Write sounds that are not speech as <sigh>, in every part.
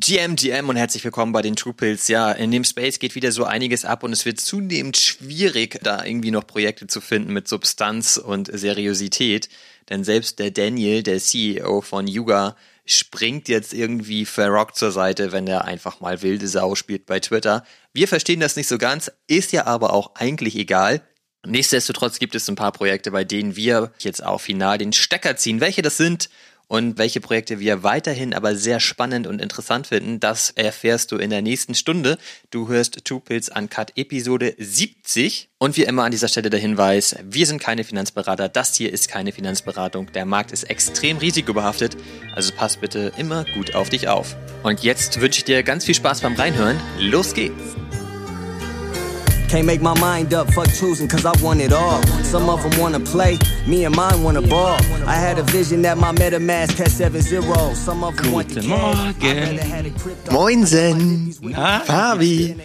GM, GM und herzlich willkommen bei den True Pills. Ja, in dem Space geht wieder so einiges ab und es wird zunehmend schwierig, da irgendwie noch Projekte zu finden mit Substanz und Seriosität. Denn selbst der Daniel, der CEO von Yuga, springt jetzt irgendwie verrockt zur Seite, wenn er einfach mal wilde Sau spielt bei Twitter. Wir verstehen das nicht so ganz, ist ja aber auch eigentlich egal. Nichtsdestotrotz gibt es ein paar Projekte, bei denen wir jetzt auch final den Stecker ziehen. Welche das sind und welche Projekte wir weiterhin aber sehr spannend und interessant finden, das erfährst du in der nächsten Stunde. Du hörst Two Pills Uncut Episode 70. Und wie immer an dieser Stelle der Hinweis, wir sind keine Finanzberater, das hier ist keine Finanzberatung. Der Markt ist extrem risikobehaftet, also pass bitte immer gut auf dich auf. Und jetzt wünsche ich dir ganz viel Spaß beim Reinhören. Los geht's! Can't make my mind up, fuck choosing, cause I want it all. Some of them wanna play, me and mine wanna ball. I had a vision that my MetaMask had 7 0. Some of them want Guten Morgen. Moinsen! Na? Fabi!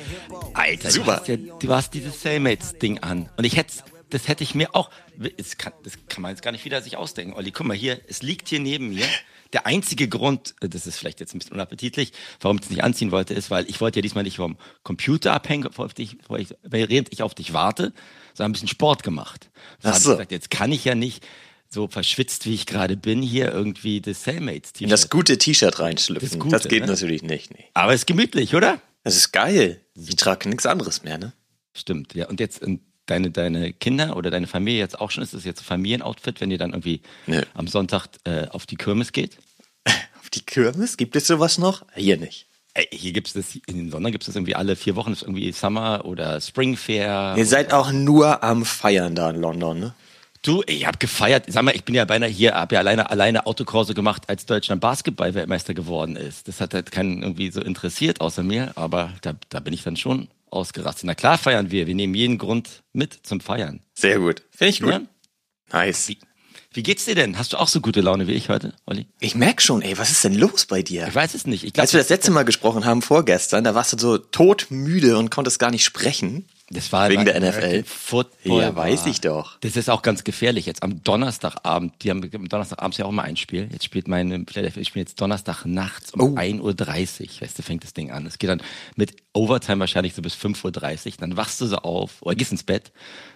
Alter, Super. Du hast, ja, du hast dieses Cellmates-Ding an. Und ich hätte, das hätte ich mir auch, das kann, das kann man jetzt gar nicht wieder sich ausdenken. Olli, guck mal hier, es liegt hier neben mir. Der einzige Grund, äh, das ist vielleicht jetzt ein bisschen unappetitlich, warum ich es nicht anziehen wollte, ist, weil ich wollte ja diesmal nicht vom Computer abhängen, ich, dich- während ich auf dich warte, sondern ein bisschen Sport gemacht. Ach Da hab ich so. gesagt, jetzt kann ich ja nicht so verschwitzt, wie ich gerade bin, hier irgendwie das Cellmates-T-Shirt. das gute T-Shirt reinschlüpfen. Das Das, Gute, geht ne? natürlich nicht, nee. Aber es ist gemütlich, oder? Das ist geil. Ich trage nichts anderes mehr, ne? Stimmt, ja. Und jetzt ähm, deine, deine Kinder oder deine Familie jetzt auch schon, ist das jetzt ein Familienoutfit, wenn ihr dann irgendwie Nö. am Sonntag äh, auf die Kirmes geht? <laughs> Auf die Kirmes? Gibt es sowas noch? Hier nicht. Ey, hier gibt's das, in den Sonder gibt es das irgendwie alle vier Wochen, das ist irgendwie Summer oder Spring Fair. Ihr seid auch nur am Feiern da in London, ne? Du, ich hab gefeiert. Sag mal, ich bin ja beinahe hier, hab ja alleine, alleine Autokurse gemacht, als Deutschland Basketball-Weltmeister geworden ist. Das hat halt keinen irgendwie so interessiert außer mir, aber da, da bin ich dann schon ausgerastet. Na klar feiern wir. Wir nehmen jeden Grund mit zum Feiern. Sehr gut. Finde ich gut. Ja? Nice. Wie, wie geht's dir denn? Hast du auch so gute Laune wie ich heute, Olli? Ich merk schon, ey, was ist denn los bei dir? Ich weiß es nicht. Ich glaub, Als wir das letzte Mal gesprochen haben, vorgestern, da warst du so todmüde und konntest gar nicht sprechen. Das war Wegen der NFL. Football Ja, weiß ich doch. Das ist auch ganz gefährlich. Jetzt am Donnerstagabend, die haben am Donnerstagabend ja auch mal ein Spiel. Jetzt spielt meine Philadelphia, ich spiele jetzt Donnerstag nachts um Oh. 1.30 Uhr. Weißt du, fängt das Ding an. Es geht dann mit Overtime wahrscheinlich so bis 5.30 Uhr. Dann wachst du so auf oder gehst ins Bett.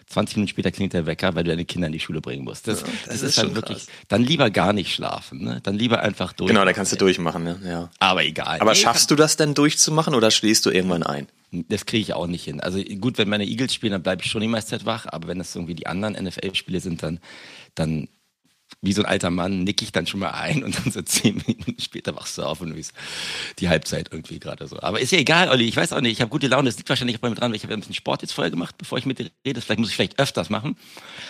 20 Minuten später klingt der Wecker, weil du deine Kinder in die Schule bringen musst. Das, das, ist ist, schon dann wirklich, krass. dann lieber gar nicht schlafen, ne? Dann lieber einfach durch. Genau, da kannst du durchmachen, ne? Ja. Aber egal. Aber Nee, schaffst du das denn durchzumachen oder schläfst du irgendwann ein? Das kriege ich auch nicht hin. Also gut, wenn meine Eagles spielen, dann bleibe ich schon die meiste Zeit wach, aber wenn das irgendwie die anderen NFL-Spiele sind, dann, dann wie so ein alter Mann nick ich dann schon mal ein und dann so zehn Minuten später wachst du auf und du bist die Halbzeit irgendwie gerade so. Aber ist ja egal, Olli, ich weiß auch nicht, ich habe gute Laune, das liegt wahrscheinlich auch bei mir dran, weil ich habe ein bisschen Sport jetzt vorher gemacht, bevor ich mit dir rede, vielleicht muss ich vielleicht öfters machen.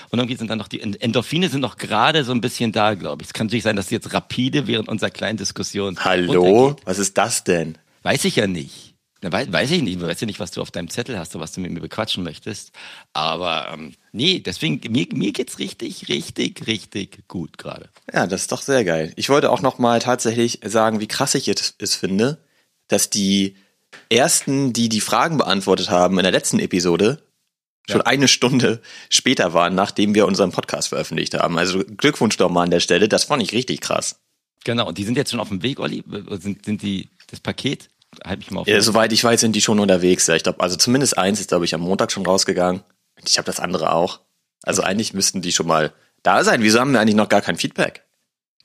Und irgendwie sind dann noch die Endorphine sind noch gerade so ein bisschen da, glaube ich. Es kann natürlich sein, dass die jetzt rapide während unserer kleinen Diskussion Hallo? Was ist das denn? Weiß ich ja nicht. Na, Weiß, weiß ich nicht. Ich weiß ja nicht, was du auf deinem Zettel hast oder was du mit mir bequatschen möchtest. Aber ähm, nee, deswegen, mir, mir geht's richtig, richtig, richtig gut gerade. Ja, das ist doch sehr geil. Ich wollte auch noch mal tatsächlich sagen, wie krass ich es, es finde, dass die ersten, die die Fragen beantwortet haben in der letzten Episode, schon eine Stunde später waren, nachdem wir unseren Podcast veröffentlicht haben. Also Glückwunsch doch mal an der Stelle. Das fand ich richtig krass. Genau, und die sind jetzt schon auf dem Weg, Olli? Sind, sind die das Paket? Halt mich mal auf. Ja, soweit ich weiß, sind die schon unterwegs. Ja, ich glaube, also zumindest eins ist, glaube ich, am Montag schon rausgegangen. Ich habe das andere auch. Also eigentlich müssten die schon mal da sein. Wieso haben wir eigentlich noch gar kein Feedback?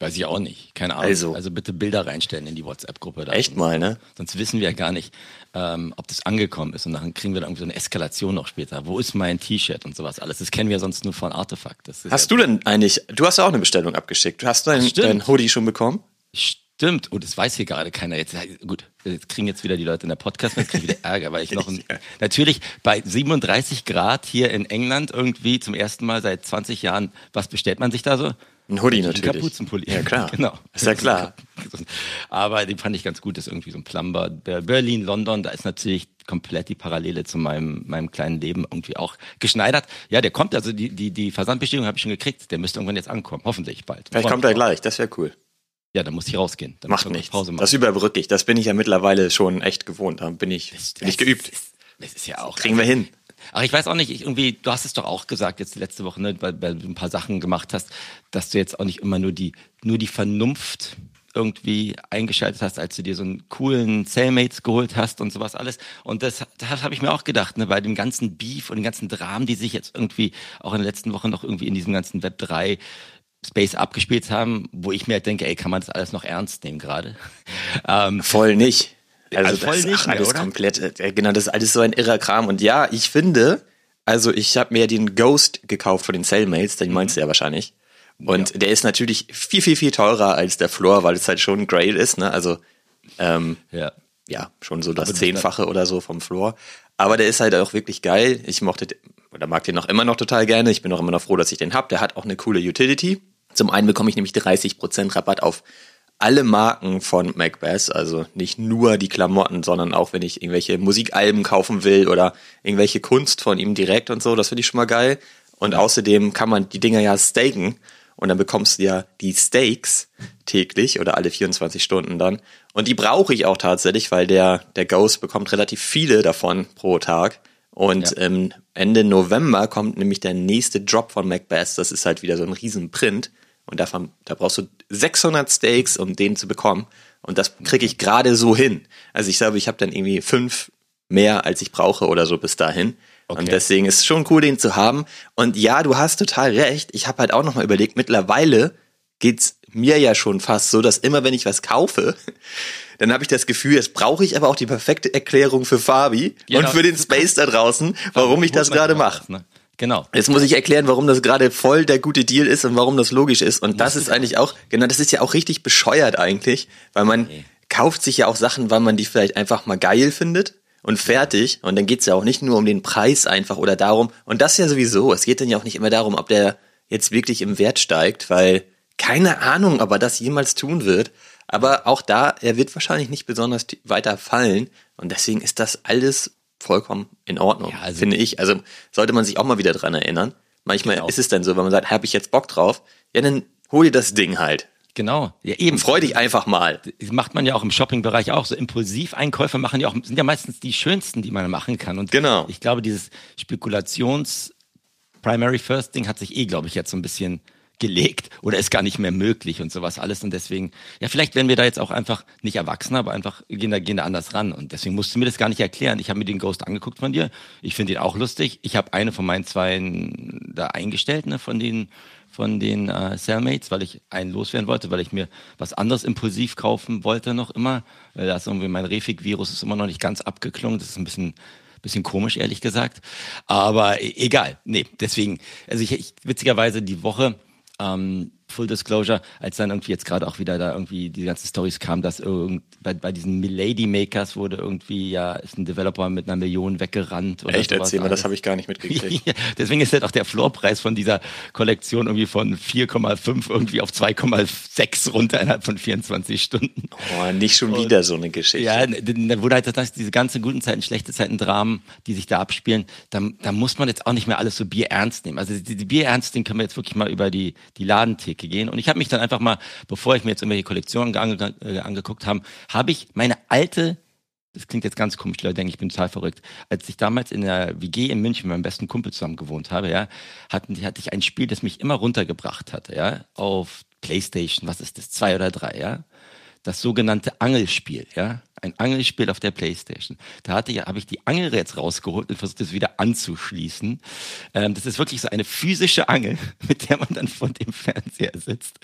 Weiß ich auch nicht. Keine Ahnung. Also. also bitte Bilder reinstellen in die WhatsApp-Gruppe. Echt mal, ne? Sonst wissen wir ja gar nicht, ähm, ob das angekommen ist. Und dann kriegen wir da irgendwie so eine Eskalation noch später. Wo ist mein T-Shirt und sowas alles? Das kennen wir sonst nur von Artefakt. Hast ja du denn eigentlich, du hast ja auch eine Bestellung abgeschickt. Du hast dein, dein Hoodie schon bekommen? Stimmt, oh, das weiß hier gerade keiner. Jetzt, gut, jetzt kriegen jetzt wieder die Leute in der Podcast, jetzt kriege ich wieder Ärger, weil ich noch ein, <laughs> natürlich bei 37 Grad hier in England irgendwie zum ersten Mal seit 20 Jahren, was bestellt man sich da so? Ein Hoodie Ein natürlich. Kapuzenpulli. Ja, klar. <laughs> genau. Ist ja klar. Aber den fand ich ganz gut, das ist irgendwie so ein Plumber. Berlin, London, da ist natürlich komplett die Parallele zu meinem, meinem kleinen Leben irgendwie auch geschneidert. Ja, der kommt, also die, die, die Versandbestätigung habe ich schon gekriegt. Der müsste irgendwann jetzt ankommen, hoffentlich bald. Vielleicht kommt er gleich, das wäre cool. Ja, dann muss ich rausgehen. Dann Macht nichts. Pause machen. Das überbrücke ich. Das bin ich ja mittlerweile schon echt gewohnt. Da bin ich, bin ich geübt. Das ist, das ist ja auch. Kriegen wir hin. Ach, ich weiß auch nicht, ich irgendwie, du hast es doch auch gesagt jetzt letzte Woche, ne, weil, weil du ein paar Sachen gemacht hast, dass du jetzt auch nicht immer nur die, nur die Vernunft irgendwie eingeschaltet hast, als du dir so einen coolen Cellmates geholt hast und sowas alles. Und das, das habe ich mir auch gedacht, ne, bei dem ganzen Beef und den ganzen Dramen, die sich jetzt irgendwie auch in den letzten Wochen noch irgendwie in diesem ganzen Web 3 Space abgespielt haben, wo ich mir halt denke, ey, kann man das alles noch ernst nehmen gerade? <laughs> ähm, voll nicht. Also, also voll das, nicht, ach, alles oder? komplett, äh, genau, das ist alles so ein irrer Kram. Und ja, ich finde, also ich habe mir den Ghost gekauft von den Cellmates, den meinst du ja wahrscheinlich. Und ja. der ist natürlich viel, viel, viel teurer als der Floor, weil es halt schon ein Grail ist, ne? Also ähm, ja. ja, schon so das Aber Zehnfache oder so vom Floor. Aber der ist halt auch wirklich geil. Ich mochte oder mag den noch immer noch total gerne. Ich bin auch immer noch froh, dass ich den hab. Der hat auch eine coole Utility. Zum einen bekomme ich nämlich 30% Rabatt auf alle Marken von Macbeth, also nicht nur die Klamotten, sondern auch wenn ich irgendwelche Musikalben kaufen will oder irgendwelche Kunst von ihm direkt und so, das finde ich schon mal geil. Und außerdem kann man die Dinger ja staken und dann bekommst du ja die Steaks täglich oder alle 24 Stunden dann. Und die brauche ich auch tatsächlich, weil der, der Ghost bekommt relativ viele davon pro Tag. Und ja. ähm, Ende November kommt nämlich der nächste Drop von Macbeth. Das ist halt wieder so ein Riesenprint. Und davon, da brauchst du 600 Steaks, um den zu bekommen. Und das kriege ich gerade so hin. Also ich glaube, ich habe dann irgendwie fünf mehr, als ich brauche oder so bis dahin. Okay. Und deswegen ist es schon cool, den zu haben. Und ja, du hast total recht. Ich habe halt auch nochmal überlegt, mittlerweile geht's mir ja schon fast so, dass immer wenn ich was kaufe, <laughs> dann habe ich das Gefühl, jetzt brauche ich aber auch die perfekte Erklärung für Fabi ja, und für den Space da draußen, warum ich das gerade mache. Ne? Genau. Jetzt muss ich erklären, warum das gerade voll der gute Deal ist und warum das logisch ist. Und das ist eigentlich auch, genau, das ist ja auch richtig bescheuert eigentlich, weil man okay. kauft sich ja auch Sachen, weil man die vielleicht einfach mal geil findet und fertig. Und dann geht's ja auch nicht nur um den Preis einfach oder darum, und das ja sowieso, es geht dann ja auch nicht immer darum, ob der jetzt wirklich im Wert steigt, weil keine Ahnung, ob er das jemals tun wird. Aber auch da, er wird wahrscheinlich nicht besonders weiter fallen. Und deswegen ist das alles vollkommen in Ordnung, ja, also finde ich. Also sollte man sich auch mal wieder dran erinnern. Manchmal genau. ist es dann so, wenn man sagt, habe ich jetzt Bock drauf, ja, dann hol dir das Ding halt. Genau, ja eben. Freu dich einfach mal. Das macht man ja auch im Shopping-Bereich auch. So Impulsiveinkäufe machen ja auch, sind ja meistens die schönsten, die man machen kann. Und genau. ich glaube, dieses Spekulations Primary First Ding hat sich eh, glaube ich, jetzt so ein bisschen gelegt oder ist gar nicht mehr möglich und sowas alles. Und deswegen, ja, vielleicht werden wir da jetzt auch einfach nicht erwachsen, aber einfach gehen da, gehen da anders ran. Und deswegen musst du mir das gar nicht erklären. Ich habe mir den Ghost angeguckt von dir. Ich finde ihn auch lustig. Ich habe eine von meinen zwei da eingestellt, ne, von den von den äh, Cellmates, weil ich einen loswerden wollte, weil ich mir was anderes impulsiv kaufen wollte noch immer. Weil da ist irgendwie mein Refig-Virus ist immer noch nicht ganz abgeklungen. Das ist ein bisschen bisschen komisch, ehrlich gesagt. Aber e-, egal. Nee, deswegen, also ich, ich witzigerweise die Woche ähm, Full Disclosure, als dann irgendwie jetzt gerade auch wieder da irgendwie die ganzen Stories kamen, dass irgend, bei, bei diesen Milady Makers wurde irgendwie, ja, ist ein Developer mit einer Million weggerannt. Oder Echt, erzähl mal, das habe ich gar nicht mitgekriegt. <laughs> Deswegen ist halt auch der Floorpreis von dieser Kollektion irgendwie von 4,5 irgendwie auf 2,6 runter innerhalb von 24 Stunden. Oh, nicht schon wieder Und, so eine Geschichte. Ja, da wurde halt das, diese ganzen guten Zeiten, schlechte Zeiten, Dramen, die sich da abspielen, da, da muss man jetzt auch nicht mehr alles so Bier ernst nehmen. Also die, die Bier ernst, den können wir jetzt wirklich mal über die, die Ladentheke gehen. Und ich habe mich dann einfach mal, bevor ich mir jetzt irgendwelche Kollektionen ange, äh, angeguckt habe, habe ich meine alte das klingt jetzt ganz komisch, Leute denken, ich bin total verrückt. Als ich damals in der WG in München mit meinem besten Kumpel zusammen gewohnt habe, ja, hatten, hatte ich ein Spiel, das mich immer runtergebracht hatte, ja, auf Playstation, was ist das, zwei oder drei, ja. Das sogenannte Angelspiel, ja ein Angelspiel auf der Playstation. Da hatte ja, habe ich die Angel jetzt rausgeholt und versucht, es wieder anzuschließen. Ähm, das ist wirklich so eine physische Angel, <laughs> mit der man dann vor dem Fernseher sitzt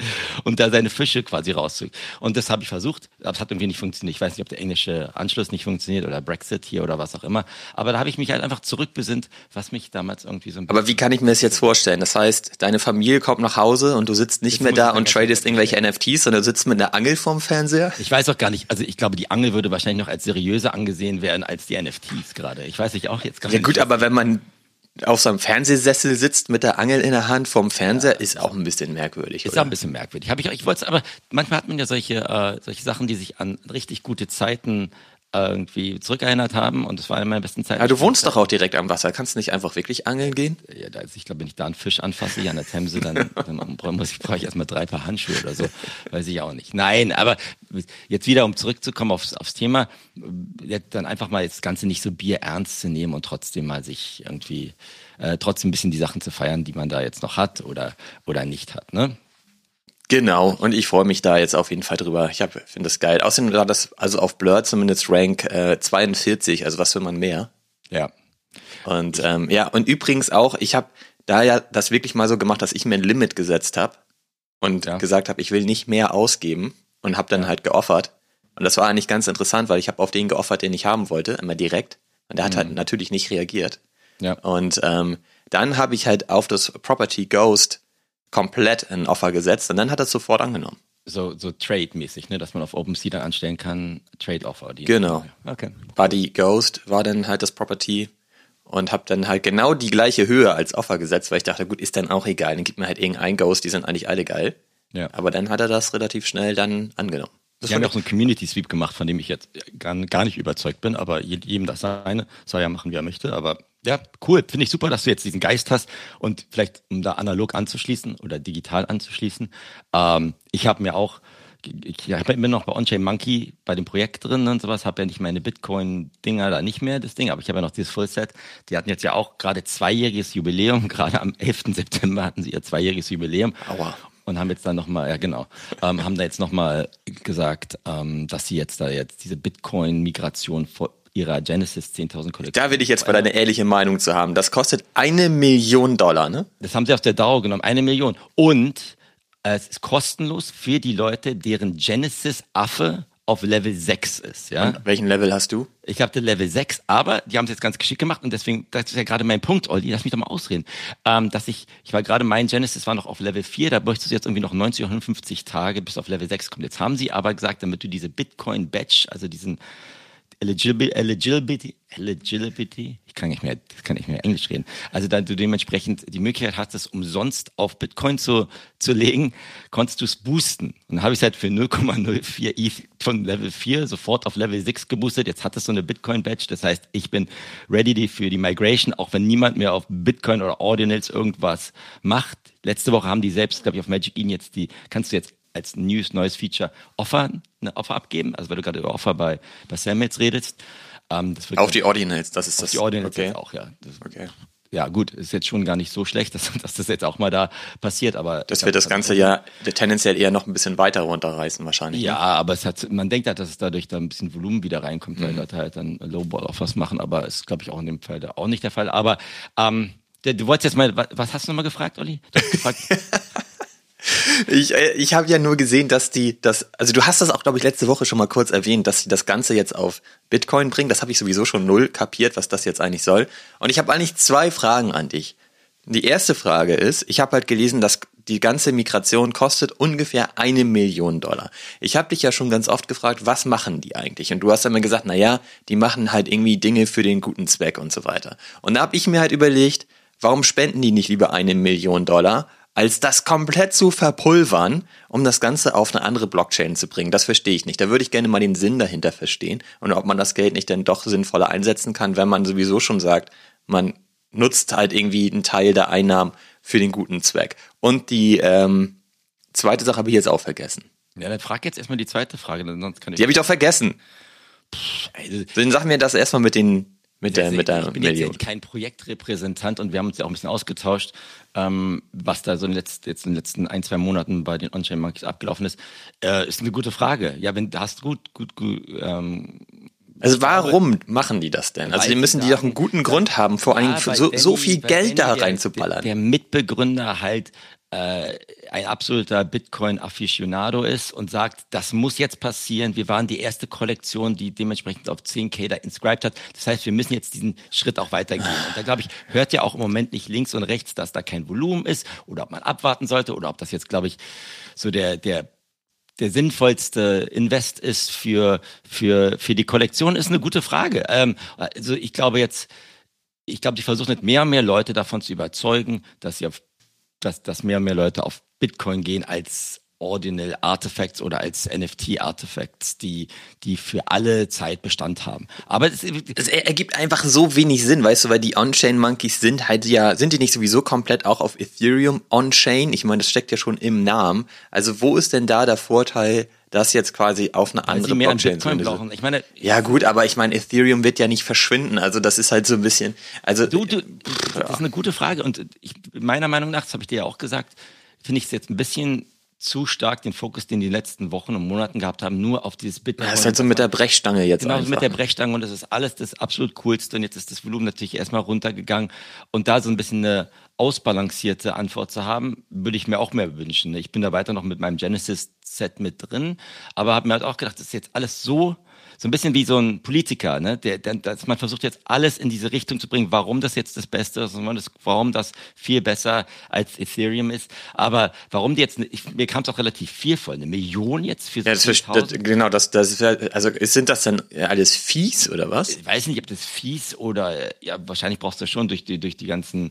und da seine Fische quasi rauszieht. Und das habe ich versucht, aber es hat irgendwie nicht funktioniert. Ich weiß nicht, ob der englische Anschluss nicht funktioniert oder Brexit hier oder was auch immer. Aber da habe ich mich halt einfach zurückbesinnt, was mich damals irgendwie so ein. Aber wie kann ich mir das jetzt vorstellen? Das heißt, deine Familie kommt nach Hause und du sitzt nicht jetzt mehr da und tradest irgendwelche NFTs, sondern du sitzt mit einer Angel vorm Fernseher? Ich weiß auch gar nicht. Also ich glaube, die Angel würde würde wahrscheinlich noch als seriöser angesehen werden als die NFTs gerade. Ich weiß nicht auch jetzt gerade. Ja gut, aber wenn man auf so einem Fernsehsessel sitzt mit der Angel in der Hand vom Fernseher, ja. ist auch ein bisschen merkwürdig. Ist oder? auch ein bisschen merkwürdig. Hab ich, ich wollte aber manchmal hat man ja solche, äh, solche Sachen, die sich an richtig gute Zeiten irgendwie zurückerinnert haben und das war eine meiner besten Zeiten. Aber du wohnst doch auch direkt am Wasser. Kannst du nicht einfach wirklich angeln gehen? Ja, da, ich glaube, wenn ich da einen Fisch anfasse, hier an der Themse, dann, dann muss ich, brauche ich erstmal drei Paar Handschuhe oder so. Weiß ich auch nicht. Nein, aber jetzt wieder, um zurückzukommen aufs, aufs Thema, dann einfach mal das Ganze nicht so Bier ernst zu nehmen und trotzdem mal sich irgendwie, äh, trotzdem ein bisschen die Sachen zu feiern, die man da jetzt noch hat oder, oder nicht hat, ne? Genau, und ich freue mich da jetzt auf jeden Fall drüber. Ich finde das geil. Außerdem war das also auf Blur zumindest Rank äh, 42, also was will man mehr? Ja. Und ähm, ja, und übrigens auch, ich habe da ja das wirklich mal so gemacht, dass ich mir ein Limit gesetzt habe und ja. gesagt habe, ich will nicht mehr ausgeben und habe dann ja. halt geoffert. Und das war eigentlich ganz interessant, weil ich habe auf den geoffert, den ich haben wollte, immer direkt. Und der hat halt mhm. halt natürlich nicht reagiert. Ja. Und ähm, dann habe ich halt auf das Property Ghost komplett ein Offer gesetzt und dann hat er es sofort angenommen. So, so Trade-mäßig, ne, dass man auf OpenSea dann anstellen kann, Trade-Offer. Genau. Okay. Buddy Ghost war dann halt das Property und habe dann halt genau die gleiche Höhe als Offer gesetzt, weil ich dachte, gut, ist dann auch egal, dann gibt mir halt irgendein Ghost, die sind eigentlich alle geil. Ja. Aber dann hat er das relativ schnell dann angenommen. Das Wir haben ja auch so einen Community Sweep gemacht, von dem ich jetzt gar, gar nicht überzeugt bin, aber jedem das seine, soll ja machen, wie er möchte. Aber ja, cool. Finde ich super, dass du jetzt diesen Geist hast und vielleicht, um da analog anzuschließen oder digital anzuschließen. Ähm, ich habe mir auch, ich, ich bin noch bei OnChain Monkey bei dem Projekt drin und sowas, habe ja nicht meine Bitcoin-Dinger da nicht mehr, das Ding, aber ich habe ja noch dieses Fullset. Die hatten jetzt ja auch gerade zweijähriges Jubiläum, <laughs> gerade am 11. September hatten sie ihr zweijähriges Jubiläum. Aua und haben jetzt dann nochmal, ja genau, ähm, haben da jetzt nochmal gesagt, ähm, dass sie jetzt da jetzt diese Bitcoin-Migration ihrer Genesis 10.000 Kollektion. Da will ich jetzt mal deine ehrliche Meinung zu haben. Das kostet eine Million Dollar, ne? Das haben sie aus der DAO genommen, eine Million. Und äh, es ist kostenlos für die Leute, deren Genesis Affe auf Level 6 ist. Ja? Und welchen Level hast du? Ich habe den Level 6, aber die haben es jetzt ganz geschickt gemacht und deswegen, das ist ja gerade mein Punkt, Olli, lass mich doch mal ausreden. Ähm, dass ich, ich war gerade, mein Genesis war noch auf Level 4, da bräuchtest du jetzt irgendwie noch 90 oder 150 Tage bis auf Level 6 kommt. Jetzt haben sie aber gesagt, damit du diese Bitcoin-Batch, also diesen Eligibility, Eligibility, Eligibility, ich kann nicht mehr, kann nicht mehr Englisch reden. Also da du dementsprechend die Möglichkeit hast, es umsonst auf Bitcoin zu, zu legen, konntest du es boosten. Und dann habe ich es halt für 0,04 ETH von Level 4 sofort auf Level 6 geboostet. Jetzt hat es so eine Bitcoin-Badge. Das heißt, ich bin ready für die Migration, auch wenn niemand mehr auf Bitcoin oder Ordinals irgendwas macht. Letzte Woche haben die selbst, glaube ich, auf Magic Eden jetzt die, kannst du jetzt als News, neues Feature Offer, eine Offer abgeben. Also weil du gerade über Offer bei, bei Sam jetzt redest. Ähm, auf die Ordinals, das ist auf das. Die Ordinals okay. auch, ja. Das, okay. Ja, gut, ist jetzt schon gar nicht so schlecht, <laughs> dass, dass das jetzt auch mal da passiert, aber. Das wird das Ganze ja tendenziell eher noch ein bisschen weiter runterreißen, wahrscheinlich. Ja, ne? aber es hat, man denkt halt, dass es dadurch da ein bisschen Volumen wieder reinkommt, mhm. weil Leute halt dann Lowball-Offers machen, aber ist, glaube ich, auch in dem Fall auch nicht der Fall. Aber ähm, du wolltest jetzt mal, was hast du nochmal gefragt, Olli? Du hast gefragt. <laughs> Ich, äh, ich habe ja nur gesehen, dass die das, also du hast das auch, glaube ich, letzte Woche schon mal kurz erwähnt, dass sie das Ganze jetzt auf Bitcoin bringen. Das habe ich sowieso schon null kapiert, was das jetzt eigentlich soll. Und ich habe eigentlich zwei Fragen an dich. Die erste Frage ist, ich habe halt gelesen, dass die ganze Migration kostet ungefähr eine Million Dollar. Ich habe dich ja schon ganz oft gefragt, was machen die eigentlich? Und du hast mir gesagt, na ja, die machen halt irgendwie Dinge für den guten Zweck und so weiter. Und da habe ich mir halt überlegt, warum spenden die nicht lieber eine Million Dollar als das komplett zu verpulvern, um das Ganze auf eine andere Blockchain zu bringen. Das verstehe ich nicht. Da würde ich gerne mal den Sinn dahinter verstehen und ob man das Geld nicht dann doch sinnvoller einsetzen kann, wenn man sowieso schon sagt, man nutzt halt irgendwie einen Teil der Einnahmen für den guten Zweck. Und die ähm, zweite Sache habe ich jetzt auch vergessen. Ja, dann frag jetzt erstmal die zweite Frage, sonst kann ich. Die habe ich doch vergessen. Pff, also, dann sag mir das erstmal mit den mit der, mit der ich bin Million. jetzt kein Projektrepräsentant und wir haben uns ja auch ein bisschen ausgetauscht, ähm, was da so in, letzt, jetzt in den letzten ein, zwei Monaten bei den On-Chain Monkeys abgelaufen ist. Äh, ist eine gute Frage. Ja, wenn hast gut, gut, gut ähm, also warum machen die das denn? Also die müssen die doch einen guten Grund haben, vor allem so, so viel Geld da reinzuballern. Der, der Mitbegründer halt äh, ein absoluter Bitcoin-Afficionado ist und sagt, das muss jetzt passieren. Wir waren die erste Kollektion, die dementsprechend auf 10k da inscribed hat. Das heißt, wir müssen jetzt diesen Schritt auch weitergehen. Und da glaube ich, hört ja auch im Moment nicht links und rechts, dass da kein Volumen ist oder ob man abwarten sollte oder ob das jetzt, glaube ich, so der, der der sinnvollste Invest ist für, für, für die Kollektion, ist eine gute Frage. Ähm, also ich glaube jetzt, ich glaube, die versuchen nicht mehr und mehr Leute davon zu überzeugen, dass sie auf dass, dass mehr und mehr Leute auf Bitcoin gehen als Ordinal Artifacts oder als NFT Artifacts, die, die für alle Zeit Bestand haben. Aber es, es ergibt einfach so wenig Sinn, weißt du, weil die On-Chain Monkeys sind halt ja, sind die nicht sowieso komplett auch auf Ethereum On-Chain? Ich meine, das steckt ja schon im Namen. Also wo ist denn da der Vorteil, das jetzt quasi auf eine andere mehr Blockchain zu brauchen. Ich meine, ja gut, aber ich meine, Ethereum wird ja nicht verschwinden. Also das ist halt so ein bisschen. Also du, du, das ist eine gute Frage und ich, meiner Meinung nach, das habe ich dir ja auch gesagt, finde ich es jetzt ein bisschen zu stark den Fokus, den die letzten Wochen und Monaten gehabt haben, nur auf dieses Bitcoin. Das ist halt so mit der Brechstange jetzt Genau, einfach. mit der Brechstange und das ist alles das absolut coolste und jetzt ist das Volumen natürlich erstmal runtergegangen und da so ein bisschen eine ausbalancierte Antwort zu haben, würde ich mir auch mehr wünschen. Ich bin da weiter noch mit meinem Genesis-Set mit drin, aber habe mir halt auch gedacht, das ist jetzt alles so so ein bisschen wie so ein Politiker, ne? Der, der, dass man versucht jetzt alles in diese Richtung zu bringen, warum das jetzt das Beste ist und warum das viel besser als Ethereum ist. Aber warum die jetzt, ich, mir kam es auch relativ viel vor, eine Million jetzt für ja, das, das, genau, das, das also sind das dann alles fies oder was? Ich weiß nicht, ob das fies oder ja, wahrscheinlich brauchst du schon durch die, durch die ganzen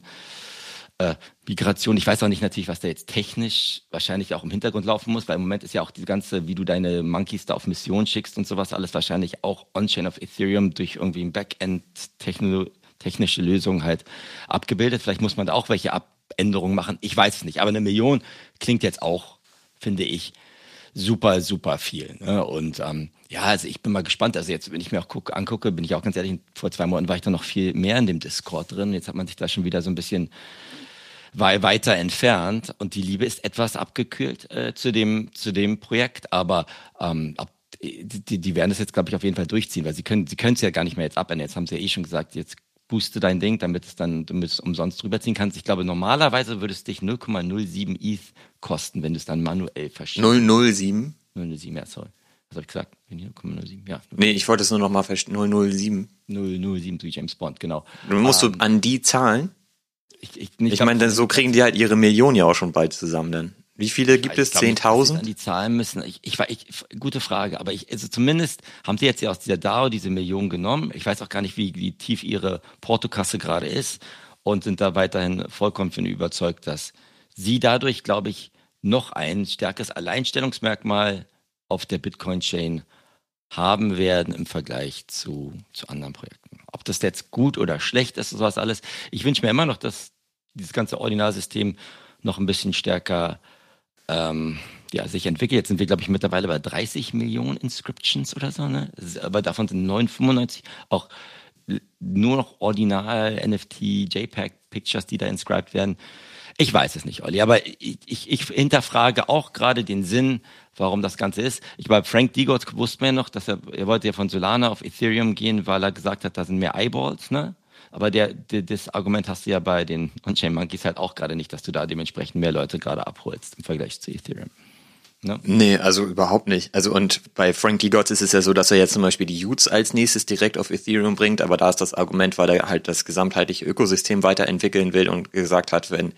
äh, Migration. Ich weiß auch nicht natürlich, was da jetzt technisch wahrscheinlich auch im Hintergrund laufen muss, weil im Moment ist ja auch die ganze, wie du deine Monkeys da auf Mission schickst und sowas, alles wahrscheinlich auch on-chain of Ethereum durch irgendwie ein Backend technische Lösungen halt abgebildet. Vielleicht muss man da auch welche Abänderungen machen. Ich weiß es nicht. Aber eine Million klingt jetzt auch, finde ich, super, super viel. Ne? Und ähm, ja, also ich bin mal gespannt. Also jetzt, wenn ich mir auch guck, angucke, bin ich auch ganz ehrlich, vor zwei Monaten war ich da noch viel mehr in dem Discord drin. Jetzt hat man sich da schon wieder so ein bisschen weiter entfernt und die Liebe ist etwas abgekühlt äh, zu dem zu dem Projekt, aber ähm, ab, die, die werden das jetzt glaube ich auf jeden Fall durchziehen, weil sie können sie können es ja gar nicht mehr jetzt abändern. Jetzt haben sie ja eh schon gesagt, jetzt booste dein Ding, damit es dann damit es umsonst drüberziehen kannst. Ich glaube normalerweise würde es dich 0,07 ETH kosten, wenn du es dann manuell verschiebst. 007 007 ja sorry. Was habe ich gesagt? 0,07 ja. 007. Nee, ich wollte es nur noch mal verstehen. 007 007 wie James Bond, genau. Du musst ähm, du an die zahlen? Ich, ich, ich meine, so kriegen die halt ihre Millionen ja auch schon bald zusammen dann. Wie viele gibt es? 10.000? Die Zahlen müssen, ich, ich, ich, gute Frage, aber ich, also zumindest haben sie jetzt ja aus dieser DAO diese Millionen genommen. Ich weiß auch gar nicht, wie, wie tief ihre Portokasse gerade ist und sind da weiterhin vollkommen von überzeugt, dass sie dadurch, glaube ich, noch ein stärkeres Alleinstellungsmerkmal auf der Bitcoin-Chain haben werden im Vergleich zu, zu anderen Projekten. Ob das jetzt gut oder schlecht ist, sowas alles. Ich wünsche mir immer noch, dass dieses ganze Ordinalsystem noch ein bisschen stärker ähm, ja, sich entwickelt. Jetzt sind wir, glaube ich, mittlerweile bei 30 Millionen Inscriptions oder so, ne? Aber davon sind 995 auch nur noch Ordinal, NFT, JPEG-Pictures, die da inscribed werden. Ich weiß es nicht, Olli, aber ich, ich, ich hinterfrage auch gerade den Sinn, warum das Ganze ist. Ich war Frank Diegotz wusste mir noch, dass er, er wollte ja von Solana auf Ethereum gehen, weil er gesagt hat, da sind mehr Eyeballs, ne? Aber der, der, das Argument hast du ja bei den On-Chain Monkeys halt auch gerade nicht, dass du da dementsprechend mehr Leute gerade abholst im Vergleich zu Ethereum. Ne? Nee, also überhaupt nicht. Also und bei Frankie Gotts ist es ja so, dass er jetzt zum Beispiel die Utes als nächstes direkt auf Ethereum bringt, aber da ist das Argument, weil er halt das gesamtheitliche Ökosystem weiterentwickeln will und gesagt hat, wenn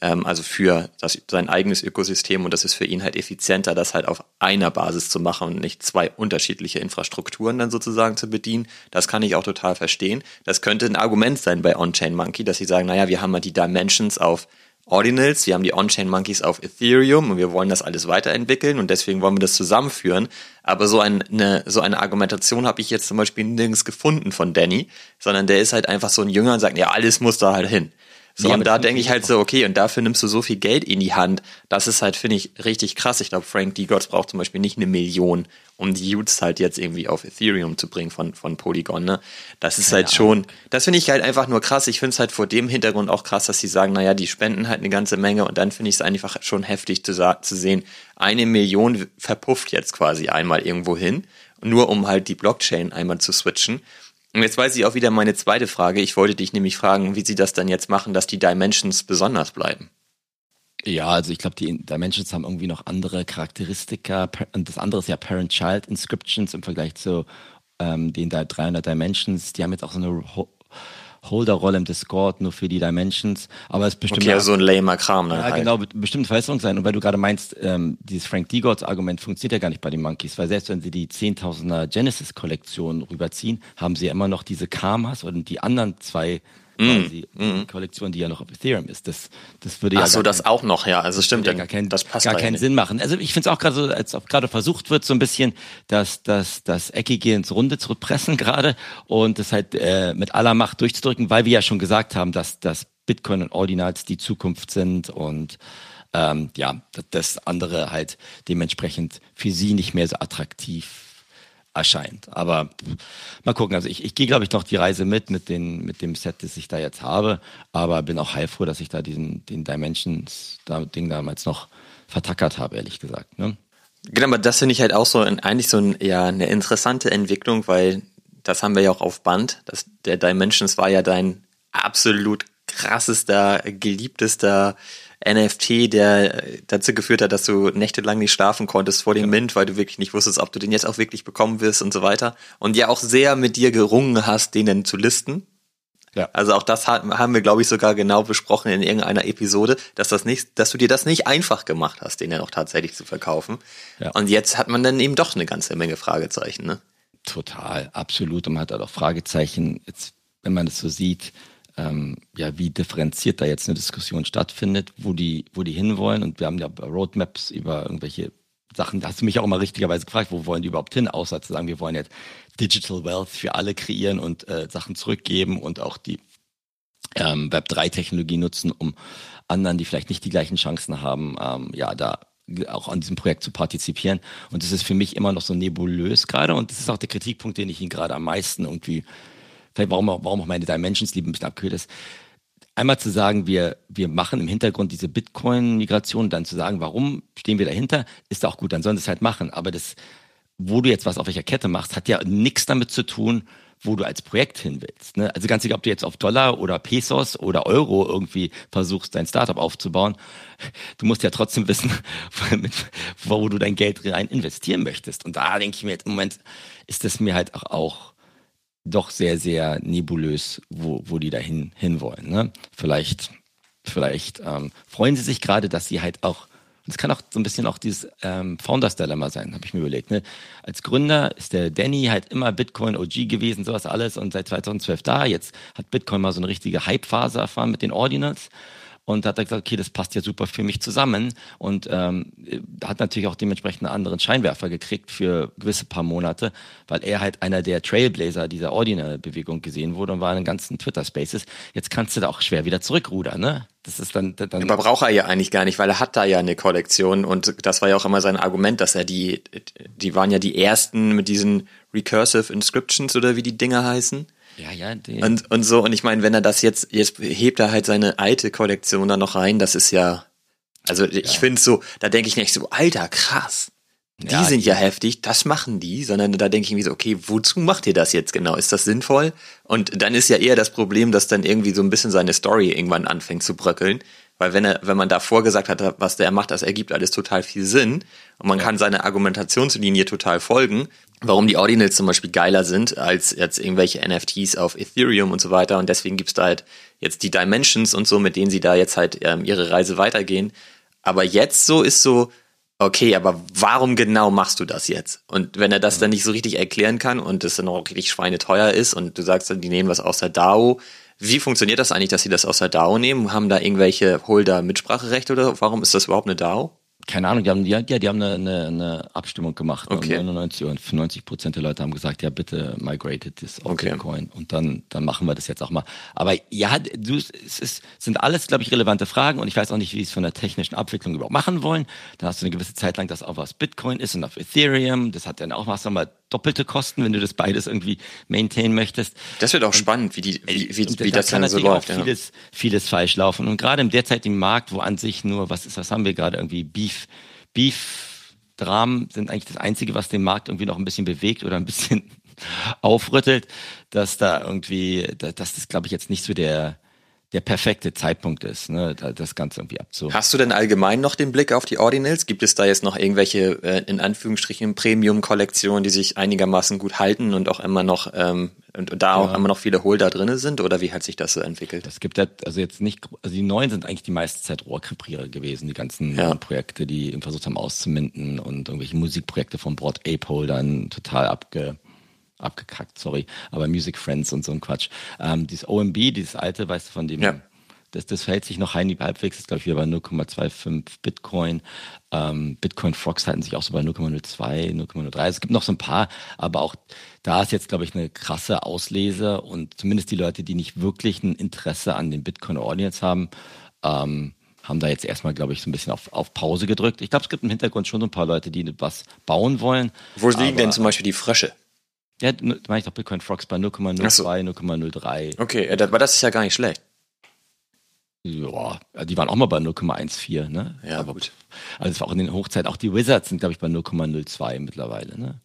also für das, sein eigenes Ökosystem und das ist für ihn halt effizienter, das halt auf einer Basis zu machen und nicht zwei unterschiedliche Infrastrukturen dann sozusagen zu bedienen. Das kann ich auch total verstehen. Das könnte ein Argument sein bei On-Chain Monkey, dass sie sagen, naja, wir haben halt die Dimensions auf Ordinals, wir haben die On-Chain Monkeys auf Ethereum und wir wollen das alles weiterentwickeln und deswegen wollen wir das zusammenführen. Aber so eine, so eine Argumentation habe ich jetzt zum Beispiel nirgends gefunden von Danny, sondern der ist halt einfach so ein Jünger und sagt, ja, alles muss da halt hin. So, ja, und da denke ich halt so, okay, und dafür nimmst du so viel Geld in die Hand. Das ist halt, finde ich, richtig krass. Ich glaube, Frank D. Gotts braucht zum Beispiel nicht eine Million, um die Utes halt jetzt irgendwie auf Ethereum zu bringen von, von Polygon, ne? Das ist Keine halt schon, das finde ich halt einfach nur krass. Ich finde es halt vor dem Hintergrund auch krass, dass sie sagen, naja, die spenden halt eine ganze Menge und dann finde ich es einfach schon heftig zu, zu sehen, eine Million verpufft jetzt quasi einmal irgendwo hin, nur um halt die Blockchain einmal zu switchen. Und jetzt weiß ich auch wieder meine zweite Frage. Ich wollte dich nämlich fragen, wie sie das dann jetzt machen, dass die Dimensions besonders bleiben. Ja, also ich glaube, die Dimensions haben irgendwie noch andere Charakteristika. Und das andere ist ja Parent-Child Inscriptions im Vergleich zu ähm, den 300 Dimensions. Die haben jetzt auch so eine Holderrolle im Discord nur für die Dimensions. Aber es ist bestimmt. Okay, so ein lamer Kram, ne? Ja, halt. genau, bestimmt Verbesserung sein. Und weil du gerade meinst, ähm, dieses Frank Degots Argument funktioniert ja gar nicht bei den Monkeys, weil selbst wenn sie die 10.000er Genesis-Kollektion rüberziehen, haben sie ja immer noch diese Karmas und die anderen zwei quasi mm, Kollektion, die ja noch auf Ethereum ist. Das, das würde ja. Ach so, das auch noch, ja. Also stimmt, ja gar, kein, das passt gar keinen Sinn machen. Also ich finde es auch gerade so, als ob gerade versucht wird, so ein bisschen das, das, das Eckige ins Runde zu pressen gerade und das halt äh, mit aller Macht durchzudrücken, weil wir ja schon gesagt haben, dass, dass Bitcoin und Ordinals die Zukunft sind und ähm, ja, das andere halt dementsprechend für sie nicht mehr so attraktiv erscheint. Aber mal gucken. Also ich, ich gehe, glaube ich, noch die Reise mit, mit, den, mit dem Set, das ich da jetzt habe. Aber bin auch heilfroh, dass ich da diesen den Dimensions-Ding damals noch vertackert habe, ehrlich gesagt. Ne? Genau, aber das finde ich halt auch so eigentlich so ein, ja, eine interessante Entwicklung, weil das haben wir ja auch auf Band. Das, der Dimensions war ja dein absolut krassester, geliebtester NFT, der dazu geführt hat, dass du nächtelang nicht schlafen konntest vor dem genau. Mint, weil du wirklich nicht wusstest, ob du den jetzt auch wirklich bekommen wirst und so weiter. Und ja auch sehr mit dir gerungen hast, den dann zu listen. Ja. Also auch das haben wir, glaube ich, sogar genau besprochen in irgendeiner Episode, dass das nicht, dass du dir das nicht einfach gemacht hast, den dann auch tatsächlich zu verkaufen. Ja. Und jetzt hat man dann eben doch eine ganze Menge Fragezeichen, ne? Total, absolut. Und man hat halt auch Fragezeichen, jetzt, wenn man das so sieht, ähm, ja, wie differenziert da jetzt eine Diskussion stattfindet, wo die, wo die hinwollen. Und wir haben ja Roadmaps über irgendwelche Sachen, da hast du mich auch immer richtigerweise gefragt, wo wollen die überhaupt hin, außer zu sagen, wir wollen jetzt Digital Wealth für alle kreieren und äh, Sachen zurückgeben und auch die ähm, Web3-Technologie nutzen, um anderen, die vielleicht nicht die gleichen Chancen haben, ähm, ja, da auch an diesem Projekt zu partizipieren. Und das ist für mich immer noch so nebulös gerade. Und das ist auch der Kritikpunkt, den ich ihn gerade am meisten irgendwie, vielleicht warum, warum auch meine Dimensions liebe ein bisschen abgekühlt ist. Einmal zu sagen, wir, wir machen im Hintergrund diese Bitcoin-Migration, dann zu sagen, warum stehen wir dahinter, ist auch gut, dann sollen sie es halt machen. Aber das, wo du jetzt was auf welcher Kette machst, hat ja nichts damit zu tun, wo du als Projekt hin willst. Ne? Also ganz egal, ob du jetzt auf Dollar oder Pesos oder Euro irgendwie versuchst, dein Startup aufzubauen, du musst ja trotzdem wissen, <laughs> wo du dein Geld rein investieren möchtest. Und da denke ich mir jetzt im Moment, ist es mir halt auch doch sehr, sehr nebulös, wo, wo die da hin, hinwollen. Ne? Vielleicht, vielleicht ähm, freuen sie sich gerade, dass sie halt auch es kann auch so ein bisschen auch dieses ähm, Founders Dilemma sein, habe ich mir überlegt. Ne? Als Gründer ist der Danny halt immer Bitcoin OG gewesen, sowas alles und seit 2012 da. Jetzt hat Bitcoin mal so eine richtige Hype-Phase erfahren mit den Ordinals und hat er gesagt, okay, das passt ja super für mich zusammen und ähm, hat natürlich auch dementsprechend einen anderen Scheinwerfer gekriegt für gewisse paar Monate, weil er halt einer der Trailblazer dieser Ordinal-Bewegung gesehen wurde und war in den ganzen Twitter-Spaces. Jetzt kannst du da auch schwer wieder zurückrudern, ne? Das ist dann, dann Aber braucht er ja eigentlich gar nicht, weil er hat da ja eine Kollektion und das war ja auch immer sein Argument, dass er die, die waren ja die ersten mit diesen Recursive Inscriptions oder wie die Dinger heißen. Ja, ja. Die und, und so, und ich meine, wenn er das jetzt, jetzt hebt er halt seine alte Kollektion da noch rein, das ist ja, also ich ja. finde so, da denke ich nicht so, alter, krass. Die ja, sind ja heftig, das machen die, sondern da denke ich mir so, okay, wozu macht ihr das jetzt genau? Ist das sinnvoll? Und dann ist ja eher das Problem, dass dann irgendwie so ein bisschen seine Story irgendwann anfängt zu bröckeln. Weil wenn er, wenn man davor gesagt hat, was der macht, das ergibt alles total viel Sinn und man ja. kann seine Argumentationslinie total folgen, warum die Ordinals zum Beispiel geiler sind als jetzt irgendwelche NFTs auf Ethereum und so weiter. Und deswegen gibt's da halt jetzt die Dimensions und so, mit denen sie da jetzt halt ähm, ihre Reise weitergehen. Aber jetzt so ist so, okay, aber warum genau machst du das jetzt? Und wenn er das dann nicht so richtig erklären kann und es dann auch richtig schweineteuer ist und du sagst dann, die nehmen was aus der DAO, wie funktioniert das eigentlich, dass sie das aus der DAO nehmen? Haben da irgendwelche Holder Mitspracherechte oder warum ist das überhaupt eine DAO? keine Ahnung, die haben, ja, die haben eine, eine, eine Abstimmung gemacht. Okay. Und 99 oder 95 Prozent der Leute haben gesagt, ja, bitte migrate das auf okay. Bitcoin. Und dann, dann machen wir das jetzt auch mal. Aber ja, du, es ist, sind alles, glaube ich, relevante Fragen. Und ich weiß auch nicht, wie sie es von der technischen Abwicklung überhaupt machen wollen. Dann hast du eine gewisse Zeit lang das auch was Bitcoin ist und auf Ethereum. Das hat dann auch was nochmal doppelte Kosten, wenn du das beides irgendwie maintain möchtest. Das wird auch und, spannend, wie, die, wie, wie, wie das, dann so läuft. Auch vieles, ja. vieles falsch laufen. Und gerade im derzeitigen Markt, wo an sich nur, was ist, was haben wir gerade irgendwie Beef, Beef, Dramen sind eigentlich das Einzige, was den Markt irgendwie noch ein bisschen bewegt oder ein bisschen <laughs> aufrüttelt, dass da irgendwie, dass das glaube ich jetzt nicht so der, der perfekte Zeitpunkt ist, ne, das Ganze irgendwie abzu. Hast du denn allgemein noch den Blick auf die Ordinals? Gibt es da jetzt noch irgendwelche, äh, in Anführungsstrichen, Premium-Kollektionen, die sich einigermaßen gut halten und auch immer noch, ähm, und da auch immer noch viele Holder drinne sind? Oder wie hat sich das so entwickelt? Es gibt ja, also jetzt nicht, also die neuen sind eigentlich die meiste Zeit Rohrkrepierer gewesen, die ganzen ja. Projekte, die versucht haben auszuminden und irgendwelche Musikprojekte von Broad Ape Holdern total abge, abgekackt, sorry, aber Music Friends und so ein Quatsch. Ähm, dieses OMB, dieses alte, weißt du, von dem, ja. das, das verhält sich noch halbwegs, ist glaube ich wieder bei 0,25 Bitcoin. Ähm, Bitcoin Frogs halten sich auch so bei 0,02, 0,03. Es gibt noch so ein paar, aber auch da ist jetzt, glaube ich, eine krasse Auslese und zumindest die Leute, die nicht wirklich ein Interesse an den Bitcoin Audience haben, ähm, haben da jetzt erstmal, glaube ich, so ein bisschen auf, auf Pause gedrückt. Ich glaube, es gibt im Hintergrund schon so ein paar Leute, die was bauen wollen. Wo liegen denn zum Beispiel die Frösche? Ja, meine ich doch Bitcoin Frogs bei 0,02, so. 0,03. Okay, aber das ist ja gar nicht schlecht. Ja, die waren auch mal bei 0,14, ne? Ja, Aber, gut. Also es war auch in den Hochzeiten, auch die Wizards sind, glaube ich, bei 0,02 mittlerweile, ne?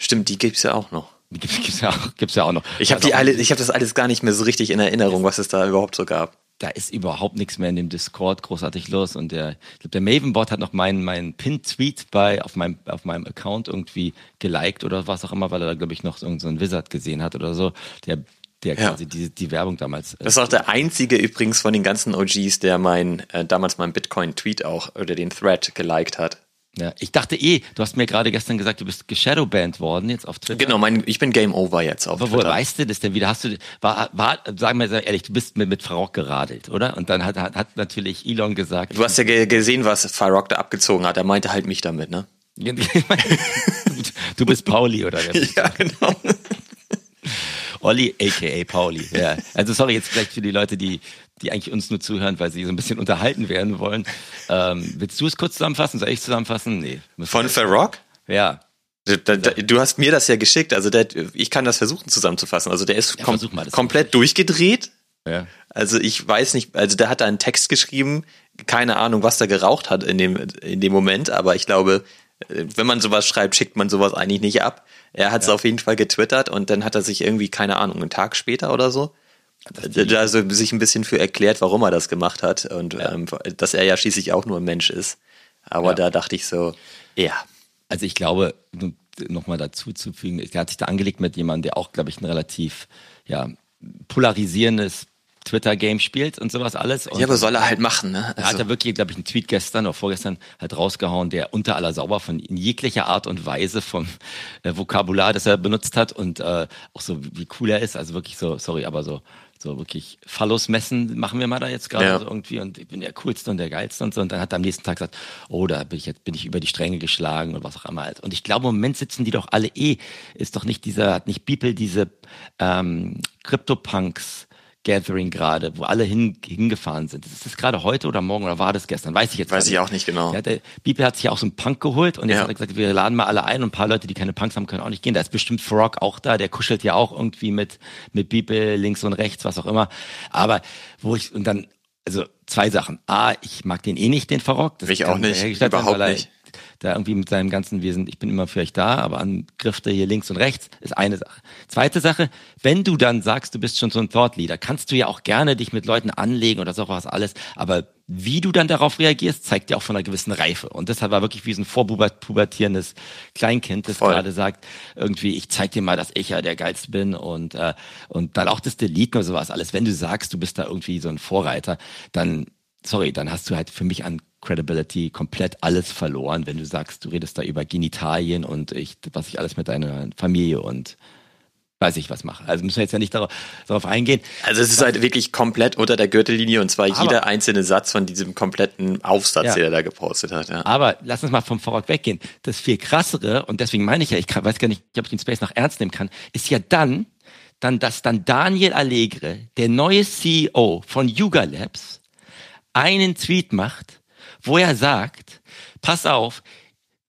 Stimmt, die gibt's ja auch noch. Die gibt's, gibt's, ja, auch, gibt's ja auch noch. Ich habe also die das alles gar nicht mehr so richtig in Erinnerung, was es da überhaupt so gab. Da ist überhaupt nichts mehr in dem Discord großartig los und der, ich glaube, der Mavenbot hat noch meinen meinen Pin-Tweet bei auf meinem auf meinem Account irgendwie geliked oder was auch immer, weil er da glaube ich noch so einen Wizard gesehen hat oder so. Der der ja. quasi die, die Werbung damals. Äh, das ist auch der einzige übrigens von den ganzen OGs, der mein, äh, damals meinen Bitcoin-Tweet auch oder den Thread geliked hat. Ja, ich dachte eh, du hast mir gerade gestern gesagt, du bist geshadowbanned worden jetzt auf Twitter. Genau, mein, ich bin Game Over jetzt auf Aber Twitter. woher weißt du das denn wieder? Hast du, war, war, sagen wir ehrlich, du bist mit, mit Farok geradelt, oder? Und dann hat, hat, hat natürlich Elon gesagt. Du hast ja gesehen, was Farok da abgezogen hat. Er meinte halt mich damit, ne? <laughs> du bist Pauli, oder? ja, genau. Olli, aka Pauli. Ja. Also sorry jetzt vielleicht für die Leute, die, die eigentlich uns nur zuhören, weil sie so ein bisschen unterhalten werden wollen. Ähm, willst du es kurz zusammenfassen? Soll ich zusammenfassen? Nee. Von Farrock? Ja. Du hast mir das ja geschickt, also der, ich kann das versuchen zusammenzufassen. Also der ist ja, kom komplett durchgedreht. Ja. Also ich weiß nicht, also der hat da einen Text geschrieben, keine Ahnung, was der geraucht hat in dem, in dem Moment, aber ich glaube, wenn man sowas schreibt, schickt man sowas eigentlich nicht ab. Er hat es ja. auf jeden Fall getwittert und dann hat er sich irgendwie, keine Ahnung, einen Tag später oder so, da so sich ein bisschen für erklärt, warum er das gemacht hat und ja. ähm, dass er ja schließlich auch nur ein Mensch ist. Aber ja. da dachte ich so, ja. Also ich glaube, nochmal dazu zu fügen, er hat sich da angelegt mit jemandem, der auch, glaube ich, ein relativ ja, polarisierendes Twitter-Game spielt und sowas alles. Und ja, aber soll er halt machen, ne? Also. Hat er wirklich, glaube ich, einen Tweet gestern oder vorgestern halt rausgehauen, der unter aller Sauber von in jeglicher Art und Weise vom äh, Vokabular, das er benutzt hat und äh, auch so, wie cool er ist. Also wirklich so, sorry, aber so so wirklich Phallus-Messen machen wir mal da jetzt gerade ja. so irgendwie und ich bin der coolste und der geilste und so und dann hat er am nächsten Tag gesagt, oh, da bin ich jetzt bin ich über die Stränge geschlagen und was auch immer und ich glaube im Moment sitzen die doch alle eh, ist doch nicht dieser, hat nicht Beeple diese ähm, Crypto-Punks Gathering gerade, wo alle hin, hingefahren sind. Ist das gerade heute oder morgen oder war das gestern? Weiß ich jetzt Weiß ich auch nicht genau. Ja, der Bibel hat sich ja auch so einen Punk geholt und jetzt ja. hat er gesagt, wir laden mal alle ein und ein paar Leute, die keine Punks haben, können auch nicht gehen. Da ist bestimmt Frog auch da, der kuschelt ja auch irgendwie mit, mit Bibel links und rechts, was auch immer. Aber wo ich, und dann, also zwei Sachen. A, ich mag den eh nicht, den Farok. Das ich auch nicht, überhaupt nicht da irgendwie mit seinem ganzen Wesen, ich bin immer für euch da, aber Angriffe hier links und rechts ist eine Sache. Zweite Sache, wenn du dann sagst, du bist schon so ein Thought Leader, kannst du ja auch gerne dich mit Leuten anlegen oder so was alles, aber wie du dann darauf reagierst, zeigt ja auch von einer gewissen Reife. Und deshalb war wirklich wie so ein vorpubertierendes Kleinkind, das Voll. gerade sagt, irgendwie, ich zeig dir mal, dass ich ja der Geilste bin und, äh, und dann auch das Deleten oder sowas alles. Wenn du sagst, du bist da irgendwie so ein Vorreiter, dann sorry, dann hast du halt für mich an Credibility komplett alles verloren, wenn du sagst, du redest da über Genitalien und ich, was ich alles mit deiner Familie und weiß ich was mache. Also müssen wir jetzt ja nicht darauf, darauf eingehen. Also es ist halt wirklich komplett unter der Gürtellinie und zwar aber, jeder einzelne Satz von diesem kompletten Aufsatz, ja. den er da gepostet hat. Ja. Aber lass uns mal vom Vorort weggehen. Das viel krassere, und deswegen meine ich ja, ich weiß gar nicht, ob ich den Space noch ernst nehmen kann, ist ja dann, dann, dass dann Daniel Allegre, der neue CEO von Yuga Labs, einen Tweet macht, wo er sagt, pass auf,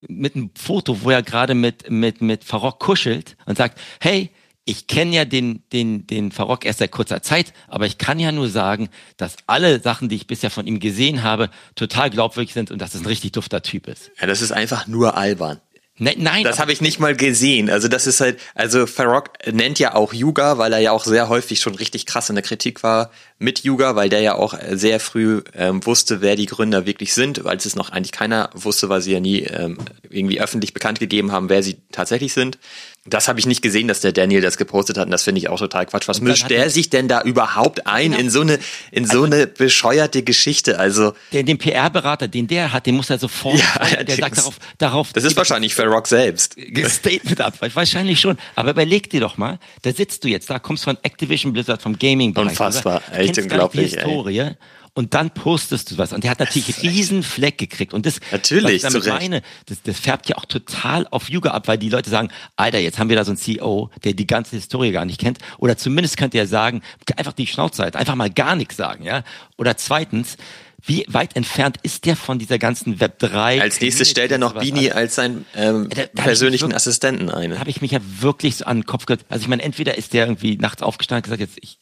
mit einem Foto, wo er gerade mit, mit, mit Farok kuschelt und sagt, hey, ich kenne ja den, den, den Farok erst seit kurzer Zeit, aber ich kann ja nur sagen, dass alle Sachen, die ich bisher von ihm gesehen habe, total glaubwürdig sind und dass es ein richtig dufter Typ ist. Ja, das ist einfach nur albern. Ne, nein. Das habe ich nicht mal gesehen. Also das ist halt, also Farok nennt ja auch Yuga, weil er ja auch sehr häufig schon richtig krass in der Kritik war mit Yuga, weil der ja auch sehr früh ähm, wusste, wer die Gründer wirklich sind, als es noch eigentlich keiner wusste, weil sie ja nie ähm, irgendwie öffentlich bekannt gegeben haben, wer sie tatsächlich sind. Das habe ich nicht gesehen, dass der Daniel das gepostet hat und das finde ich auch total Quatsch. Was mischt der sich denn da überhaupt ein genau. in so eine in so also, eine bescheuerte Geschichte? Also der, den PR-Berater, den der hat, den muss er sofort. Ja, der sagt darauf, darauf. Das ist wahrscheinlich für Rock selbst. Statement ab, <laughs> wahrscheinlich schon. Aber überleg dir doch mal, da sitzt du jetzt, da kommst von Activision Blizzard vom Gaming-Bereich. Unfassbar, echt unglaublich. Die Historie. Ey und dann postest du was. Und der hat natürlich riesen Fleck gekriegt. Und das, natürlich, was ich damit meine, das, das färbt ja auch total auf Yuga ab, weil die Leute sagen, Alter, jetzt haben wir da so einen CEO, der die ganze Historie gar nicht kennt. Oder zumindest könnte er sagen, einfach die Schnauze halt, einfach mal gar nichts sagen, ja. Oder zweitens, wie weit entfernt ist der von dieser ganzen Web 3? Als nächstes stellt er noch Bini als seinen ähm, da, da persönlichen wirklich, Assistenten ein. Da habe ich mich ja wirklich so an den Kopf gehört. Also ich meine, entweder ist der irgendwie nachts aufgestanden und gesagt, jetzt ich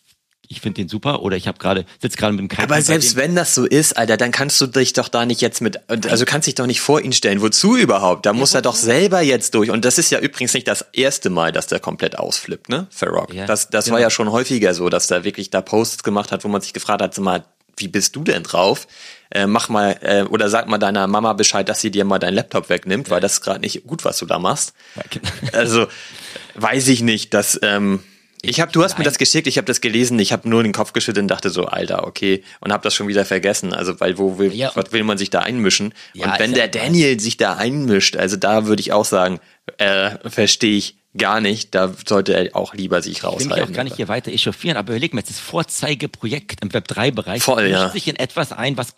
ich finde den super oder ich habe gerade sitze gerade mit dem Kalten Aber selbst wenn das so ist, Alter, dann kannst du dich doch da nicht jetzt mit also kannst dich doch nicht vor ihn stellen. Wozu überhaupt? Da ja, muss er doch selber jetzt durch und das ist ja übrigens nicht das erste Mal, dass der komplett ausflippt, ne? Farrock. Ja, das das genau. war ja schon häufiger so, dass der wirklich da Posts gemacht hat, wo man sich gefragt hat, so mal, wie bist du denn drauf? Äh, mach mal äh, oder sag mal deiner Mama Bescheid, dass sie dir mal deinen Laptop wegnimmt, ja. weil das ist gerade nicht gut, was du da machst. Ja, genau. Also weiß ich nicht, dass ähm, ich habe, du hast mir das geschickt, ich habe das gelesen, ich habe nur den Kopf geschüttelt und dachte so, Alter, okay, und habe das schon wieder vergessen. Also, weil wo will, ja. was will man sich da einmischen? Ja, und wenn der Daniel sich da einmischt, also da würde ich auch sagen, äh, verstehe ich gar nicht. Da sollte er auch lieber sich raushalten. Ich will mich auch gar nicht hier weiter echauffieren, aber überleg mal, das Vorzeigeprojekt im Web3-Bereich Voll, ja. sich in etwas ein, was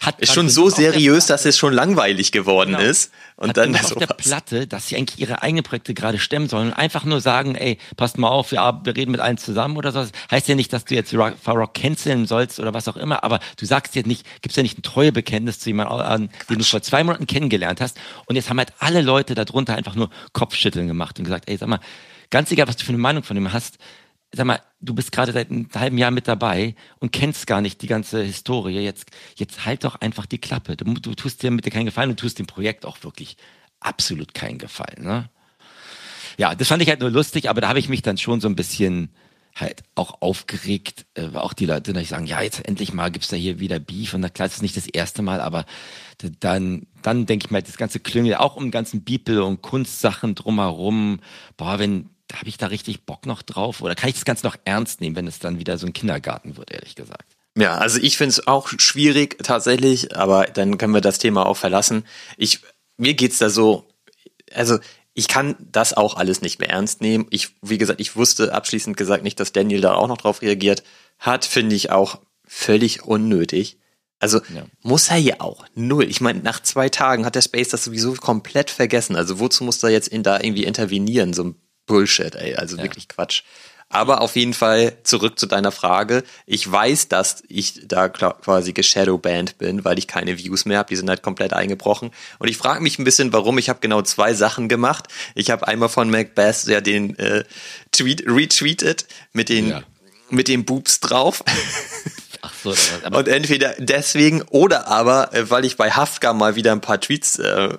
hat ist schon so seriös, dass es schon langweilig geworden genau. ist. Und hat dann auf sowas. der Platte, dass sie eigentlich ihre eigenen Projekte gerade stemmen sollen und einfach nur sagen, ey, passt mal auf, wir, wir reden mit allen zusammen oder so. Heißt ja nicht, dass du jetzt Farrock canceln sollst oder was auch immer, aber du sagst jetzt nicht, gibst ja nicht ein treue Bekenntnis zu jemandem an, den du vor zwei Monaten kennengelernt hast. Und jetzt haben halt alle Leute darunter einfach nur Kopfschütteln gemacht und gesagt, ey, sag mal, ganz egal, was du für eine Meinung von ihm hast, sag mal, du bist gerade seit einem halben Jahr mit dabei und kennst gar nicht die ganze Historie. Jetzt, jetzt halt doch einfach die Klappe. Du, du tust dir mit dir keinen Gefallen und tust dem Projekt auch wirklich absolut keinen Gefallen. Ne? Ja, das fand ich halt nur lustig, aber da habe ich mich dann schon so ein bisschen halt auch aufgeregt, äh, auch die Leute, die sagen, ja, jetzt endlich mal gibt's da hier wieder Beef und na klar, das ist nicht das erste Mal, aber dann, dann denke ich mal, das ganze Klüngel, auch um ganzen Beeple und Kunstsachen drumherum, boah, wenn, habe ich da richtig Bock noch drauf oder kann ich das Ganze noch ernst nehmen, wenn es dann wieder so ein Kindergarten wird, ehrlich gesagt. Ja, also ich finde es auch schwierig tatsächlich, aber dann können wir das Thema auch verlassen. Ich, mir geht's da so, also ich kann das auch alles nicht mehr ernst nehmen. Ich, wie gesagt, ich wusste abschließend gesagt nicht, dass Daniel da auch noch drauf reagiert hat, finde ich auch völlig unnötig. Also ja. muss er ja auch null. Ich meine, nach zwei Tagen hat der Space das sowieso komplett vergessen. Also wozu muss er jetzt in da irgendwie intervenieren? So ein Bullshit, ey. Also ja. wirklich Quatsch. Aber auf jeden Fall zurück zu deiner Frage. Ich weiß, dass ich da quasi geshadowbanned bin, weil ich keine Views mehr habe. Die sind halt komplett eingebrochen. Und ich frage mich ein bisschen, warum. Ich habe genau zwei Sachen gemacht. Ich habe einmal von Macbeth ja den äh, Tweet retweetet mit den ja. mit den Boobs drauf. <laughs> Ach so, aber und entweder deswegen oder aber, äh, weil ich bei Hafka mal wieder ein paar Tweets äh,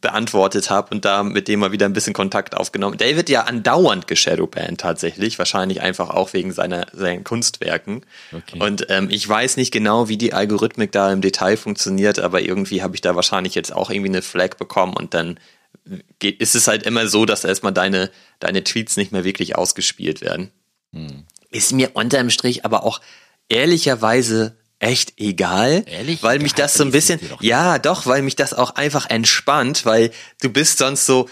beantwortet habe und da mit dem mal wieder ein bisschen Kontakt aufgenommen. David ja andauernd geshadowbanned tatsächlich, wahrscheinlich einfach auch wegen seiner seinen Kunstwerken. Okay. Und ähm, ich weiß nicht genau, wie die Algorithmik da im Detail funktioniert, aber irgendwie habe ich da wahrscheinlich jetzt auch irgendwie eine Flag bekommen und dann geht, ist es halt immer so, dass erstmal deine, deine Tweets nicht mehr wirklich ausgespielt werden. Hm. Ist mir unterm Strich aber auch ehrlicherweise echt egal, Ehrlich? weil mich das so ein bisschen, ja, doch, weil mich das auch einfach entspannt, weil du bist sonst so,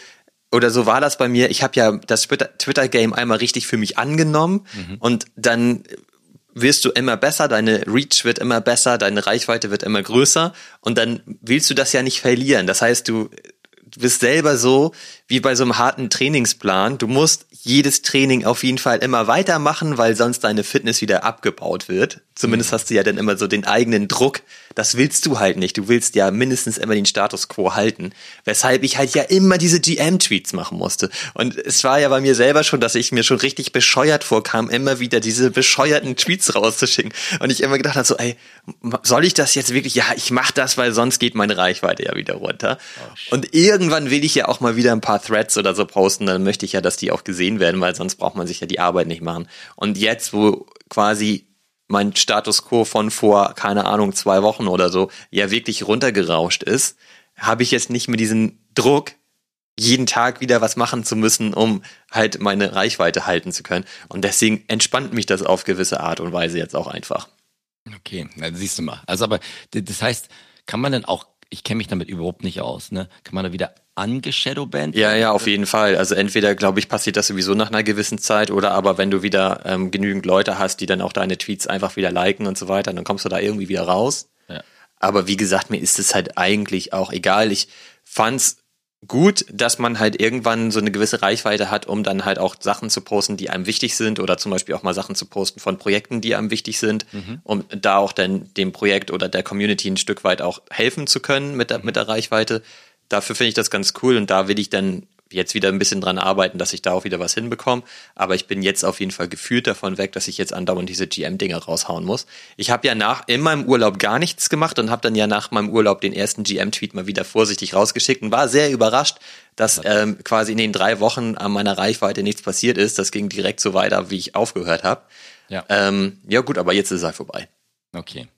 oder so war das bei mir. Ich habe ja das Twitter-Game einmal richtig für mich angenommen mhm. und dann wirst du immer besser, deine Reach wird immer besser, deine Reichweite wird immer größer und dann willst du das ja nicht verlieren. Das heißt, du bist selber so wie bei so einem harten Trainingsplan. Du musst jedes Training auf jeden Fall immer weitermachen, weil sonst deine Fitness wieder abgebaut wird. Zumindest mhm. hast du ja dann immer so den eigenen Druck. Das willst du halt nicht. Du willst ja mindestens immer den Status quo halten. Weshalb ich halt ja immer diese GM-Tweets machen musste. Und es war ja bei mir selber schon, dass ich mir schon richtig bescheuert vorkam, immer wieder diese bescheuerten Tweets rauszuschicken. Und ich immer gedacht habe so, ey, soll ich das jetzt wirklich? Ja, ich mach das, weil sonst geht meine Reichweite ja wieder runter. Oh, und irgendwann will ich ja auch mal wieder ein paar Threads oder so posten. Dann möchte ich ja, dass die auch gesehen werden, weil sonst braucht man sich ja die Arbeit nicht machen. Und jetzt, wo quasi mein Status quo von vor, keine Ahnung, zwei Wochen oder so, ja wirklich runtergerauscht ist, habe ich jetzt nicht mehr diesen Druck, jeden Tag wieder was machen zu müssen, um halt meine Reichweite halten zu können. Und deswegen entspannt mich das auf gewisse Art und Weise jetzt auch einfach. Okay, na, siehst du mal. Also aber das heißt, kann man denn auch, ich kenne mich damit überhaupt nicht aus, ne? Kann man da wieder angeshadowband? Ja, ja, auf jeden Fall. Also entweder, glaube ich, passiert das sowieso nach einer gewissen Zeit oder aber wenn du wieder ähm, genügend Leute hast, die dann auch deine Tweets einfach wieder liken und so weiter, dann kommst du da irgendwie wieder raus. Ja. Aber wie gesagt, mir ist es halt eigentlich auch egal. Ich fand's gut, dass man halt irgendwann so eine gewisse Reichweite hat, um dann halt auch Sachen zu posten, die einem wichtig sind oder zum Beispiel auch mal Sachen zu posten von Projekten, die einem wichtig sind, mhm. um da auch dann dem Projekt oder der Community ein Stück weit auch helfen zu können mit der, mit der Reichweite dafür finde ich das ganz cool und da will ich dann, jetzt wieder ein bisschen dran arbeiten, dass ich da auch wieder was hinbekomme. Aber ich bin jetzt auf jeden Fall gefühlt davon weg, dass ich jetzt andauernd diese GM-Dinger raushauen muss. Ich habe ja nach in meinem Urlaub gar nichts gemacht und habe dann ja nach meinem Urlaub den ersten GM-Tweet mal wieder vorsichtig rausgeschickt und war sehr überrascht, dass ähm, quasi in den drei Wochen an meiner Reichweite nichts passiert ist. Das ging direkt so weiter, wie ich aufgehört habe. Ja. Ähm, ja gut, aber jetzt ist er vorbei. Okay.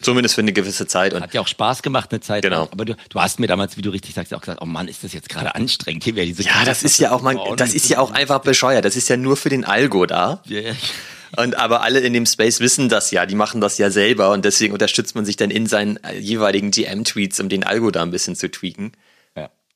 Zumindest für eine gewisse Zeit. Und hat ja auch Spaß gemacht eine Zeit Genau. Aber du, du hast mir damals, wie du richtig sagst, auch gesagt, oh Mann, ist das jetzt gerade anstrengend. Hier wäre diese ja, das ist ja auch man, das ist ja auch einfach bescheuert. Das ist ja nur für den Algo da. Ja. Und aber alle in dem Space wissen das ja, die machen das ja selber und deswegen unterstützt man sich dann in seinen äh, jeweiligen GM-Tweets, um den Algo da ein bisschen zu tweaken.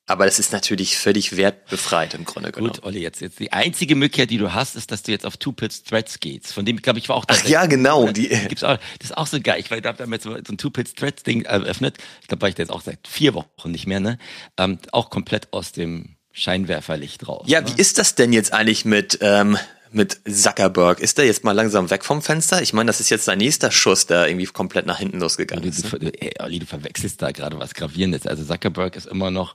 Aber das ist natürlich völlig wertbefreit im Grunde genommen. Gut, Olli, jetzt, jetzt die einzige Möglichkeit, die du hast, ist, dass du jetzt auf Two-Pits Threads gehst. Von dem, glaube ich, war auch Ach ja, genau. Die, Gibt's auch, das ist auch so geil. Ich habe damit so, so ein Two-Pits Threads Ding eröffnet. Ich glaube, war ich da jetzt auch seit vier Wochen nicht mehr, ne? Ähm, auch komplett aus dem Scheinwerferlicht raus. ja, ne? wie ist das denn jetzt eigentlich mit, ähm, mit Zuckerberg? Ist der jetzt mal langsam weg vom Fenster? Ich meine, das ist jetzt sein nächster Schuss, der irgendwie komplett nach hinten losgegangen Du, ist. du, du, ey, Olli, du verwechselst da gerade was Gravierendes. Also Zuckerberg ist immer noch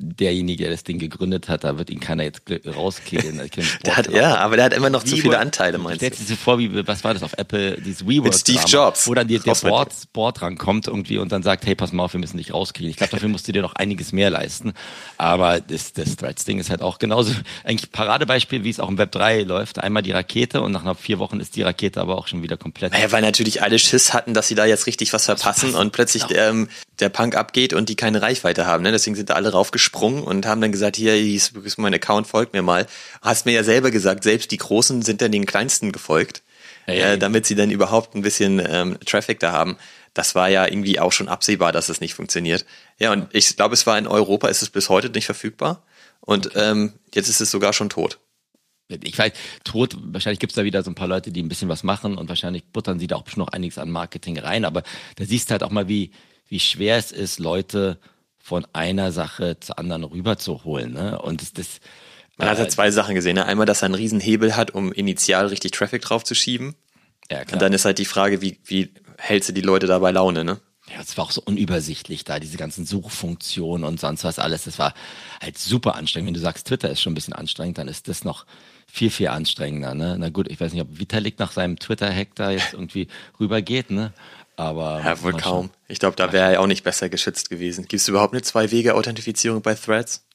derjenige, der das Ding gegründet hat. Da wird ihn keiner jetzt rauskriegen. Der hat, ja, aber der hat immer noch zu viele Anteile, meinst du? Stellst dir vor, wie, was war das auf Apple, dieses WeWork Mit Steve Jobs. Wo dann die, der Board, Board rankommt irgendwie und dann sagt, hey, pass mal auf, wir müssen dich rauskriegen. Ich glaube, dafür musst du dir noch einiges mehr leisten. Aber das, das Threads-Ding ist halt auch genauso, <laughs> eigentlich Paradebeispiel, wie es auch im Web 3 läuft. Einmal die Rakete und nach nach vier Wochen ist die Rakete aber auch schon wieder komplett. Naja, weil natürlich alle Schiss hatten, dass sie da jetzt richtig was verpassen und plötzlich ähm, der Punk abgeht und die keine Reichweite haben. Ne? Deswegen sind da alle raufgesprungen und haben dann gesagt, hier, hier ist mein Account, folgt mir mal. Hast mir ja selber gesagt, selbst die Großen sind dann den Kleinsten gefolgt, äh, damit sie dann überhaupt ein bisschen ähm, Traffic da haben. Das war ja irgendwie auch schon absehbar, dass es nicht funktioniert. Ja, und ich glaube, es war in Europa, ist es bis heute nicht verfügbar. Und ähm, jetzt ist es sogar schon tot. Ich weiß, tot, wahrscheinlich gibt's da wieder so ein paar Leute, die ein bisschen was machen und wahrscheinlich buttern sie da auch schon noch einiges an Marketing rein, aber da siehst du halt auch mal, wie, wie schwer es ist, Leute von einer Sache zur anderen rüberzuholen. Ne? Und das, das Man hat äh, ja zwei Sachen gesehen. Ne? Einmal, dass er einen riesen Hebel hat, um initial richtig Traffic draufzuschieben. ja, klar. Und dann ist halt die Frage, wie, wie hältst du die Leute da bei Laune, ne? Ja, es war auch so unübersichtlich da, diese ganzen Suchfunktionen und sonst was alles. Das war halt super anstrengend. Wenn du sagst, Twitter ist schon ein bisschen anstrengend, dann ist das noch viel, viel anstrengender. Ne? Na gut, ich weiß nicht, ob Vitalik nach seinem Twitter-Hack da jetzt irgendwie rübergeht, ne? Aber Ja, wohl kaum. schauen. Ich glaube, da wäre er auch nicht besser geschützt gewesen. Gibt es überhaupt eine Zwei-Wege-Authentifizierung bei Threads?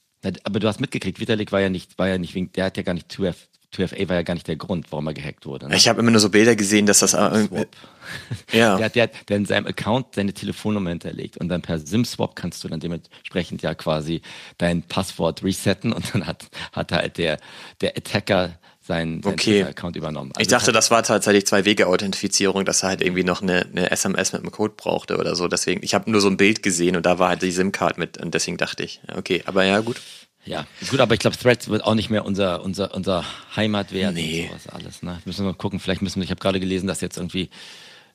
Aber du hast mitgekriegt, Vitalik war ja nicht, war ja nicht wegen, der hat ja gar nicht 2F, 2FA war ja gar nicht der Grund, warum er gehackt wurde. Ne? Ich habe immer nur so Bilder gesehen, dass das äh, <laughs> ja. Der, hat- der, hat- in seinem Account seine Telefonnummer hinterlegt und dann per SIM-Swap kannst du dann dementsprechend ja quasi dein Passwort resetten und dann hat, hat halt der, der Attacker seinen, seinen Okay. Account übernommen. Ich dachte, das war tatsächlich Zwei-Wege-Authentifizierung, dass er halt irgendwie noch eine, eine SMS mit einem Code brauchte oder so. Deswegen, ich habe nur so ein Bild gesehen und da war halt die SIM-Card mit und deswegen dachte ich, okay, aber ja, gut. Ja, gut, aber ich glaube, Threads wird auch nicht mehr unser, unser, unser Heimat werden. Nee. Und sowas alles, ne? Müssen wir mal gucken, vielleicht müssen wir, ich habe gerade gelesen, dass jetzt irgendwie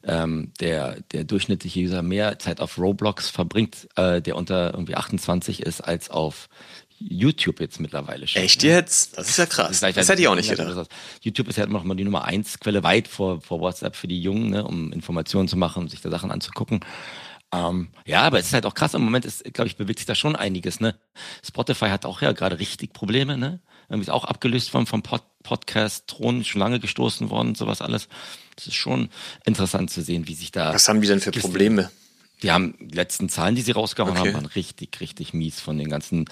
ähm, der, der durchschnittliche User mehr Zeit auf Roblox verbringt, äh, der unter irgendwie 28 ist, als auf YouTube jetzt mittlerweile schon. Echt jetzt? Das ist ja krass. Das hätte ich auch nicht gedacht. YouTube ist ja immer noch mal die Nummer eins Quelle weit vor, vor WhatsApp für die Jungen, ne, um Informationen zu machen, um sich da Sachen anzugucken. Ähm, ja, aber es ist halt auch krass. Im Moment ist, glaube ich, bewegt sich da schon einiges. Ne? Spotify hat auch ja gerade richtig Probleme. Ne? Irgendwie ist auch abgelöst worden vom Pod Podcast, Thron schon lange gestoßen worden und sowas alles. Das ist schon interessant zu sehen, wie sich da. Was haben die denn für Probleme? Die haben die letzten Zahlen, die sie rausgehauen Okay. haben, waren richtig, richtig mies von den ganzen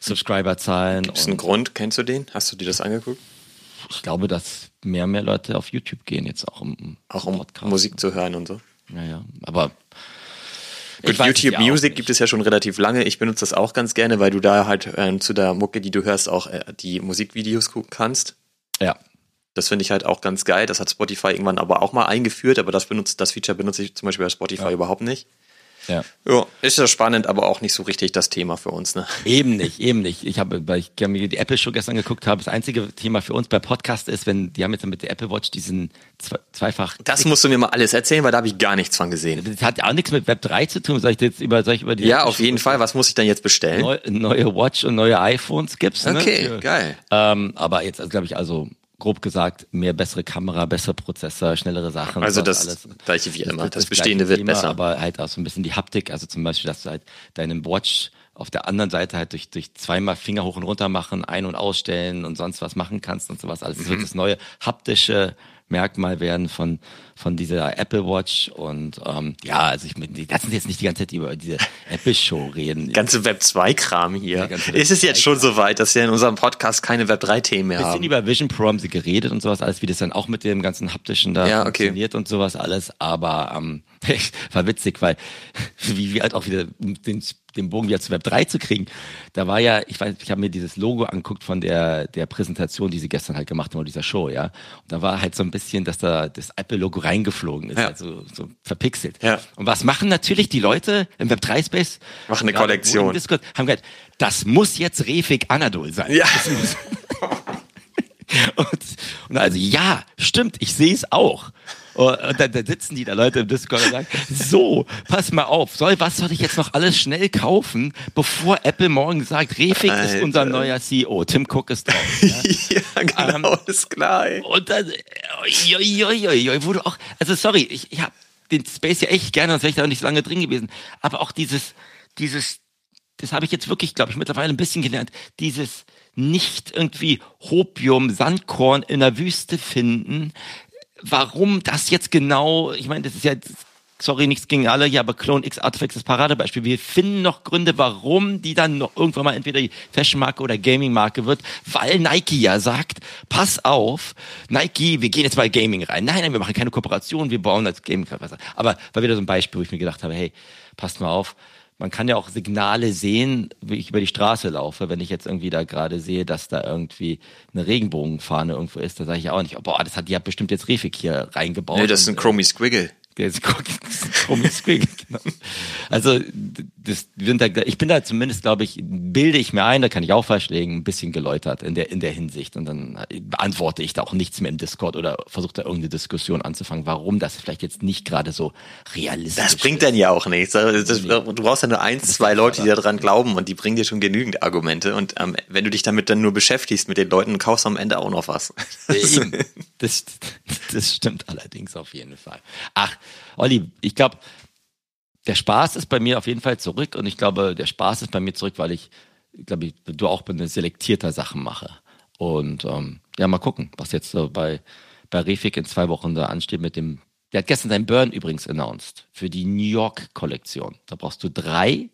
Subscriber-Zahlen. Ist ein Und Grund? Kennst du den? Hast du dir das angeguckt? ich glaube, dass mehr und mehr Leute auf YouTube gehen jetzt auch um, Auch um Podcast. Musik zu hören und so. Ja, ja. Aber Gut, es YouTube ja Music gibt es ja schon relativ lange. Ich benutze das auch ganz gerne, weil du da halt ähm, zu der Mucke, die du hörst, auch äh, die Musikvideos gucken kannst. Ja. Das finde ich halt auch ganz geil. Das hat Spotify irgendwann aber auch mal eingeführt, aber das benutzt, das Feature benutze ich zum Beispiel bei Spotify überhaupt nicht. Ja. Ja, ist ja spannend, aber auch nicht so richtig das Thema für uns, ne? Eben nicht, eben nicht. Ich habe, weil ich mir die Apple Show gestern geguckt habe, das einzige Thema für uns bei Podcast ist, wenn die haben jetzt mit der Apple Watch diesen zwe zweifach. Das musst du mir mal alles erzählen, weil da habe ich gar nichts von gesehen. Das hat ja auch nichts mit Web 3 zu tun. Soll ich jetzt über, soll ich über die Ja, Apple auf jeden Fall. Was muss ich dann jetzt bestellen? Neu, neue Watch und neue iPhones gibt's. Okay, ne? geil. Ähm, aber jetzt, also, glaube ich, also grob gesagt, mehr bessere Kamera, bessere Prozessor, schnellere Sachen. Also das alles. gleiche wie immer, das, das bestehende wird Thema, besser. Aber halt auch so ein bisschen die Haptik, also zum Beispiel, dass du halt deinem Watch auf der anderen Seite halt durch, durch zweimal Finger hoch und runter machen, ein- und ausstellen und sonst was machen kannst und sowas. Also das mhm. wird das neue haptische Merkmal werden von, von dieser Apple Watch. Und ähm, ja, also ich die lassen jetzt nicht die ganze Zeit über diese Apple-Show reden. Ganze Web 2-Kram hier. Ist es jetzt schon so weit, dass wir in unserem Podcast keine Web 3-Themen mehr haben? Bisschen über Vision Pro haben sie geredet und sowas, alles, wie das dann auch mit dem ganzen haptischen da ja, okay. funktioniert und sowas alles. Aber ähm, <laughs> war witzig, weil <laughs> wie, wie halt auch wieder den den Bogen wieder zu Web 3 zu kriegen. Da war ja, ich weiß, ich habe mir dieses Logo anguckt von der, der Präsentation, die sie gestern halt gemacht haben, dieser Show, ja. Und da war halt so ein bisschen, dass da das Apple-Logo reingeflogen ist, ja. also so verpixelt. Ja. Und was machen natürlich die Leute im Web 3 Space? Machen eine Kollektion. Discord, haben gesagt, das muss jetzt Refik Anadol sein. Ja. <laughs> und, und also, ja, stimmt, ich sehe es auch. Und dann, dann sitzen die da Leute im Discord und sagen, so, pass mal auf, soll, was soll ich jetzt noch alles schnell kaufen, bevor Apple morgen sagt, Refik Alter. ist unser neuer CEO, Tim Cook ist drauf. <laughs> Ja, ja genau, ähm, ist klar. Ey. Und dann, oi, oi, oi, oi, wurde auch, also sorry, ich, ich habe den Space ja echt gerne, sonst wäre ich da auch nicht so lange drin gewesen, aber auch dieses, dieses, das habe ich jetzt wirklich, glaube ich, mittlerweile ein bisschen gelernt, dieses nicht irgendwie Hopium, Sandkorn in der Wüste finden, warum das jetzt genau, ich meine, das ist ja, sorry, nichts gegen alle, ja, aber Clone X Artifacts ist Paradebeispiel. Wir finden noch Gründe, warum die dann noch irgendwann mal entweder die Fashion-Marke oder Gaming-Marke wird, weil Nike ja sagt, pass auf, Nike, wir gehen jetzt mal Gaming rein. Nein, nein, wir machen keine Kooperation, wir bauen als Gaming. Aber war wieder so ein Beispiel, wo ich mir gedacht habe, hey, passt mal auf, man kann ja auch Signale sehen, wie ich über die Straße laufe. Wenn ich jetzt irgendwie da gerade sehe, dass da irgendwie eine Regenbogenfahne irgendwo ist, da sage ich auch nicht, boah, das hat die hat bestimmt jetzt Refik hier reingebaut. Nee, das ist ein Chromie Squiggle. Der ist Chromie Squiggle, <laughs> genau. Also das, sind da, ich bin da zumindest, glaube ich, bilde ich mir ein, da kann ich auch falsch legen, ein bisschen geläutert in der, in der Hinsicht. Und dann beantworte ich da auch nichts mehr im Discord oder versuche da irgendeine Diskussion anzufangen, warum das vielleicht jetzt nicht gerade so realistisch ist. Das bringt dann ja auch nichts. Das, du brauchst ja nur eins, zwei Leute, die daran glauben und die bringen dir schon genügend Argumente. Und ähm, wenn du dich damit dann nur beschäftigst mit den Leuten, kaufst du am Ende auch noch was. <laughs> das, das stimmt allerdings auf jeden Fall. Ach, Olli, ich glaube, der Spaß ist bei mir auf jeden Fall zurück und ich glaube, der Spaß ist bei mir zurück, weil ich, glaube ich, du auch eine selektierter Sachen mache. Und ähm, ja, mal gucken, was jetzt so bei, bei Refik in zwei Wochen da ansteht mit dem. Der hat gestern seinen Burn übrigens announced für die New York-Kollektion. Da brauchst du drei.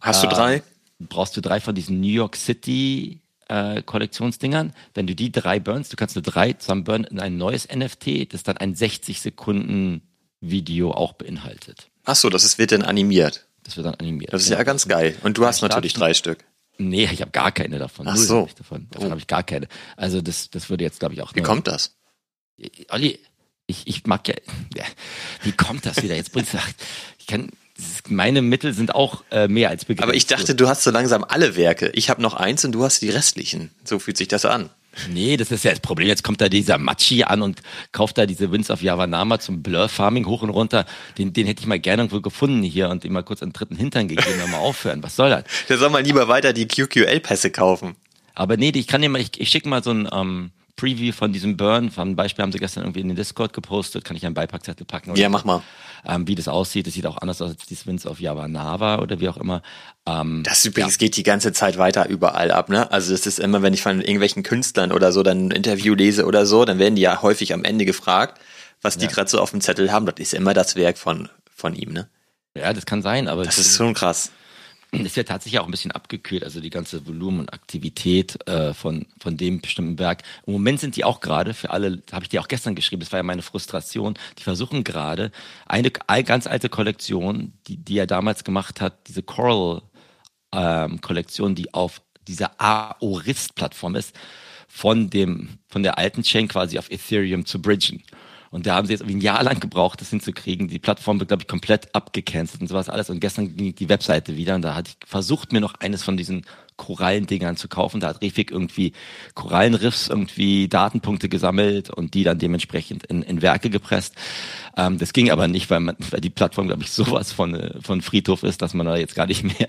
Hast du drei? Äh, brauchst du drei von diesen New York City äh, Kollektionsdingern. Wenn du die drei burnst, du kannst nur drei zusammen burnen in ein neues NFT, das dann ein 60 Sekunden Video auch beinhaltet. Ach so, das ist, wird dann animiert. Das wird dann animiert. Das ist ja, ja ganz geil. Und du hast natürlich drei Stück. Nee, ich habe gar keine davon. Ach so. Davon, davon oh. habe ich gar keine. Also das, das würde jetzt, glaube ich, auch. Wie kommt das? Olli, ich, ich mag ja, ja. Wie kommt das wieder? Jetzt bringst du. Ich kann. Meine Mittel sind auch äh, mehr als begrenzt. Aber ich dachte, du hast so langsam alle Werke. Ich habe noch eins und du hast die restlichen. So fühlt sich das an. Nee, das ist ja das Problem. Jetzt kommt da dieser Machi an und kauft da diese Winds of Yavanama zum Blur Farming hoch und runter. Den, den hätte ich mal gerne irgendwo gefunden hier und ihm mal kurz einen dritten Hintern gegeben und mal aufhören. Was soll das? Der soll mal lieber weiter die QQL-Pässe kaufen. Aber nee, ich kann dir mal, ich, ich schicke mal so ein ähm, Preview von diesem Burn. Von Beispiel haben sie gestern irgendwie in den Discord gepostet. Kann ich einen Beipackzettel packen? Oder? Ja, mach mal. Ähm, wie das aussieht. Das sieht auch anders aus als die Swins of Yavanava oder wie auch immer. Ähm, das übrigens ja. geht die ganze Zeit weiter überall ab, ne? Also das ist immer, wenn ich von irgendwelchen Künstlern oder so dann ein Interview lese oder so, dann werden die ja häufig am Ende gefragt, was die ja. gerade so auf dem Zettel haben. Das ist immer das Werk von, von ihm, ne? Ja, das kann sein, aber. Das ist schon krass ist ja tatsächlich auch ein bisschen abgekühlt, also die ganze Volumen und Aktivität äh, von, von dem bestimmten Werk. Im Moment sind die auch gerade, für alle, habe ich dir auch gestern geschrieben, das war ja meine Frustration, die versuchen gerade eine ganz alte Kollektion, die, die er damals gemacht hat, diese Coral-Kollektion, ähm, die auf dieser Aorist-Plattform ist, von dem, von der alten Chain quasi auf Ethereum zu bridgen. Und da haben sie jetzt irgendwie ein Jahr lang gebraucht, das hinzukriegen. Die Plattform wird, glaube ich, komplett abgecancelt und sowas alles. Und gestern ging die Webseite wieder und da hatte ich versucht, mir noch eines von diesen Korallendingern zu kaufen. Da hat Refik irgendwie Korallenriffs irgendwie Datenpunkte gesammelt und die dann dementsprechend in, in Werke gepresst. Ähm, das ging aber nicht, weil, man, weil die Plattform, glaube ich, <laughs> sowas von, äh, von Friedhof ist, dass man da jetzt gar nicht mehr,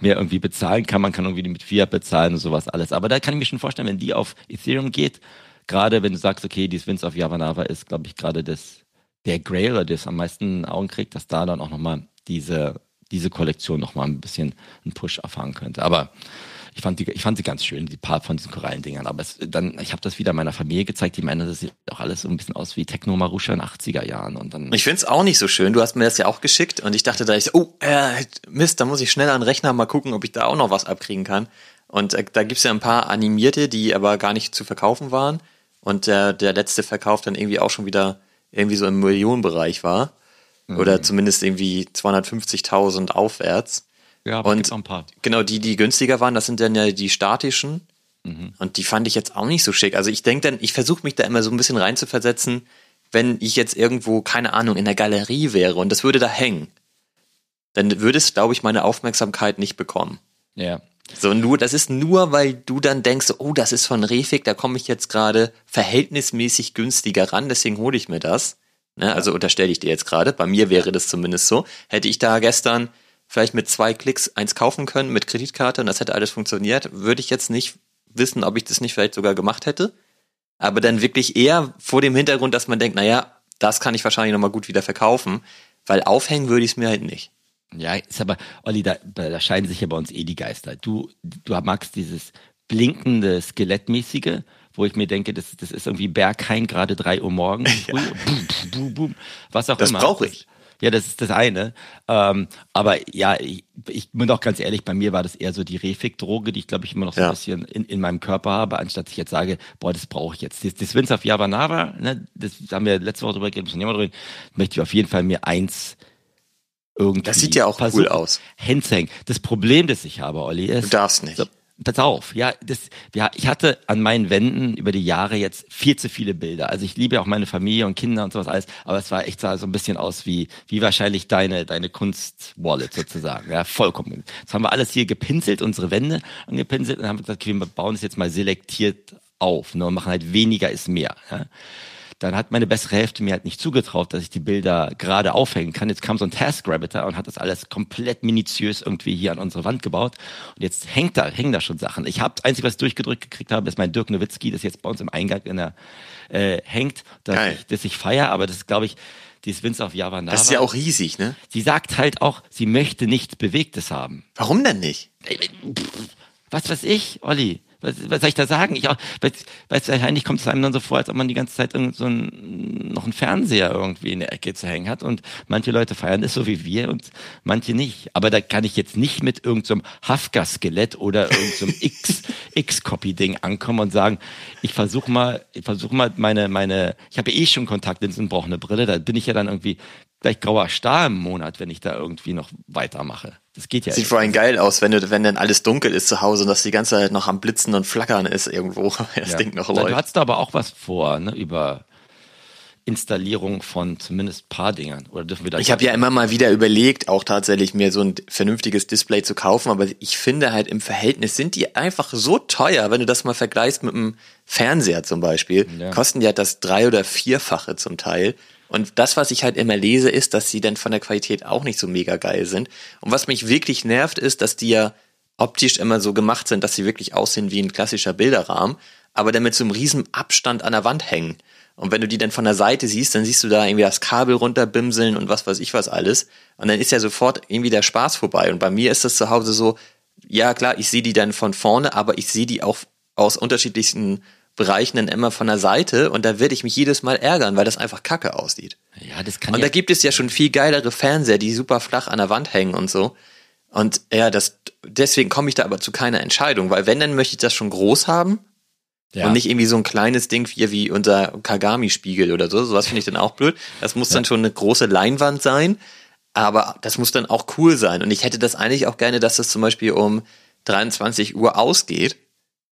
mehr irgendwie bezahlen kann. Man kann irgendwie mit Fiat bezahlen und sowas alles. Aber da kann ich mir schon vorstellen, wenn die auf Ethereum geht, gerade wenn du sagst, okay, die Swins of Yavanava ist, glaube ich, gerade das, der Grail, oder das am meisten Augen kriegt, dass da dann auch nochmal diese, diese Kollektion nochmal ein bisschen einen Push erfahren könnte. Aber ich fand, die, ich fand sie ganz schön, die paar von diesen Korallendingern. Aber es, dann, ich habe das wieder meiner Familie gezeigt, die meinen, das sieht auch alles so ein bisschen aus wie Techno Marusha in 80er Jahren. Und dann ich finde es auch nicht so schön. Du hast mir das ja auch geschickt und ich dachte da, ich oh, äh, Mist, da muss ich schnell an den Rechner mal gucken, ob ich da auch noch was abkriegen kann. Und äh, da gibt's ja ein paar animierte, die aber gar nicht zu verkaufen waren. Und der, der letzte Verkauf dann irgendwie auch schon wieder irgendwie so im Millionenbereich war. Mhm. Oder zumindest irgendwie 250.000 aufwärts. Ja, aber und ein paar. Genau, die, die günstiger waren, das sind dann ja die statischen. Mhm. Und die fand ich jetzt auch nicht so schick. Also ich denke dann, ich versuche mich da immer so ein bisschen reinzuversetzen, wenn ich jetzt irgendwo, keine Ahnung, in der Galerie wäre und das würde da hängen, dann würde es, glaube ich, meine Aufmerksamkeit nicht bekommen. Ja. So, nur, das ist nur, weil du dann denkst, oh, das ist von Refik, da komme ich jetzt gerade verhältnismäßig günstiger ran, deswegen hole ich mir das. Ne? Also unterstelle ich dir jetzt gerade, bei mir wäre das zumindest so. Hätte ich da gestern vielleicht mit zwei Klicks eins kaufen können mit Kreditkarte und das hätte alles funktioniert, würde ich jetzt nicht wissen, ob ich das nicht vielleicht sogar gemacht hätte. Aber dann wirklich eher vor dem Hintergrund, dass man denkt, naja, das kann ich wahrscheinlich nochmal gut wieder verkaufen, weil aufhängen würde ich es mir halt nicht. Ja, ist aber, Olli, da, da scheiden sich ja bei uns eh die Geister. Du, du magst dieses blinkende, skelettmäßige, wo ich mir denke, das, das ist irgendwie Berghain gerade drei Uhr morgens. <laughs> Ja. Boom, boom, boom, was auch das immer. Das brauche ich. Ja, das ist das eine. Ähm, aber ja, ich, ich bin doch ganz ehrlich, bei mir war das eher so die Refik-Droge, die ich glaube ich immer noch so ja. ein bisschen in, in meinem Körper habe, anstatt ich jetzt sage, boah, das brauche ich jetzt. Das, das Winds auf Yavanava, ne, das haben wir letzte Woche drüber geredet, müssen wir drüber möchte ich auf jeden Fall mir eins irgendwie. Das sieht ja auch cool aus. Hängen. Das Problem, das ich habe, Olli, ist. Du darfst nicht. So, pass auf, ja, das, ja, ich hatte an meinen Wänden über die Jahre jetzt viel zu viele Bilder. Also ich liebe auch meine Familie und Kinder und sowas alles, aber es war echt so ein bisschen aus wie, wie wahrscheinlich deine, deine Kunst-Wallet sozusagen. Ja, vollkommen. Das haben wir alles hier gepinselt, unsere Wände angepinselt und haben gesagt, okay, wir bauen es jetzt mal selektiert auf, ne, und machen halt weniger ist mehr. Ja dann hat meine bessere Hälfte mir halt nicht zugetraut, dass ich die Bilder gerade aufhängen kann. Jetzt kam so ein TaskRabbiter und hat das alles komplett minutiös irgendwie hier an unsere Wand gebaut. Und jetzt hängt da, hängen da schon Sachen. Ich habe das Einzige, was ich durchgedrückt gekriegt habe, ist mein Dirk Nowitzki, das jetzt bei uns im Eingang in der äh, hängt, dass ich, dass ich feier, aber das glaube ich, die ist Vince auf Java Das ist ja auch riesig, ne? Sie sagt halt auch, sie möchte nichts Bewegtes haben. Warum denn nicht? Was weiß ich, Olli? Was, was soll ich da sagen? Ich auch, weil, wahrscheinlich kommt es einem dann so vor, als ob man die ganze Zeit irgend so ein, noch einen Fernseher irgendwie in der Ecke zu hängen hat und manche Leute feiern das so wie wir und manche nicht. Aber da kann ich jetzt nicht mit irgendeinem so Hafka-Skelett oder irgendeinem so <laughs> X, X-Copy-Ding ankommen und sagen, ich versuche mal, ich versuche mal meine, meine, ich habe ja eh schon Kontaktlinsen, brauche eine Brille, da bin ich ja dann irgendwie gleich grauer Star im Monat, wenn ich da irgendwie noch weitermache. Das geht ja. Sieht vor allem geil aus, wenn du, wenn dann alles dunkel ist zu Hause und das die ganze Zeit noch am Blitzen und Flackern ist irgendwo. <laughs> Das ja. Ding noch läuft. Du hattest da aber auch was vor, ne, über Installierung von zumindest paar Dingern. Oder dürfen wir da Ich habe ja immer mal wieder überlegt, auch tatsächlich mir so ein vernünftiges Display zu kaufen, aber ich finde halt im Verhältnis sind die einfach so teuer, wenn du das mal vergleichst mit einem Fernseher zum Beispiel, ja. kosten die halt das drei- oder vierfache zum Teil. Und das, was ich halt immer lese, ist, dass sie dann von der Qualität auch nicht so mega geil sind. Und was mich wirklich nervt, ist, dass die ja optisch immer so gemacht sind, dass sie wirklich aussehen wie ein klassischer Bilderrahmen, aber dann mit so einem riesen Abstand an der Wand hängen. Und wenn du die dann von der Seite siehst, dann siehst du da irgendwie das Kabel runterbimseln und was weiß ich was alles. Und dann ist ja sofort irgendwie der Spaß vorbei. Und bei mir ist das zu Hause so, ja klar, ich sehe die dann von vorne, aber ich sehe die auch aus unterschiedlichsten Bereichen dann immer von der Seite und da werde ich mich jedes Mal ärgern, weil das einfach kacke aussieht. Ja, das kann Und ja da gibt es ja schon viel geilere Fernseher, die super flach an der Wand hängen und so. Und ja, das, deswegen komme ich da aber zu keiner Entscheidung, weil wenn, dann möchte ich das schon groß haben. Ja. Und nicht irgendwie so ein kleines Ding wie, wie unser Kagami-Spiegel oder so. Sowas finde ich dann auch blöd. Das muss ja. dann schon eine große Leinwand sein. Aber das muss dann auch cool sein. Und ich hätte das eigentlich auch gerne, dass das zum Beispiel um 23 Uhr ausgeht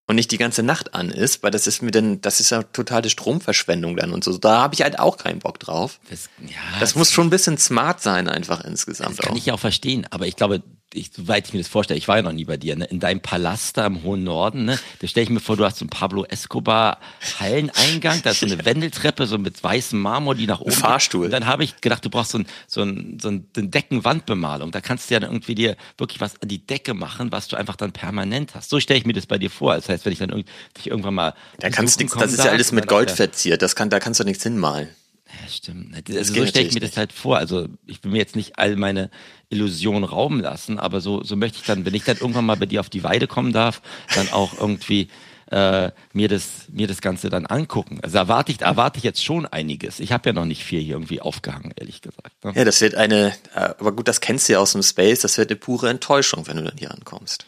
und nicht die ganze Nacht an ist, weil das ist mir dann, das ist ja totale Stromverschwendung dann und so. Da habe ich halt auch keinen Bock drauf. Das, ja, das muss schon ein bisschen smart sein einfach insgesamt. Das kann auch. ich ja auch verstehen, aber ich glaube, ich, soweit ich mir das vorstelle, ich war ja noch nie bei dir, ne? in deinem Palast da im hohen Norden, ne? da stelle ich mir vor, du hast so einen Pablo Escobar Halleneingang, da ist so eine Wendeltreppe, so mit weißem Marmor, die nach oben. Ein Fahrstuhl. Geht. Und dann habe ich gedacht, du brauchst so ein, so ein, so ein Deckenwandbemalung. Da kannst du ja dann irgendwie dir wirklich was an die Decke machen, was du einfach dann permanent hast. So stelle ich mir das bei dir vor. Das heißt, wenn ich dann irgendwie, irgendwann mal. Da kannst du das ist ja alles mit Gold verziert. Das kann, da kannst du nichts hinmalen. Ja, stimmt. Also so stelle ich mir das halt vor. Also ich will mir jetzt nicht all meine Illusionen rauben lassen, aber so, so möchte ich dann, wenn ich dann irgendwann mal bei dir auf die Weide kommen darf, dann auch irgendwie äh, mir das mir das Ganze dann angucken. Also erwarte ich erwarte ich jetzt schon einiges. Ich habe ja noch nicht viel hier irgendwie aufgehangen, ehrlich gesagt. Ne? Ja, das wird eine, äh, aber gut, das kennst du ja aus dem Space. Das wird eine pure Enttäuschung, wenn du dann hier ankommst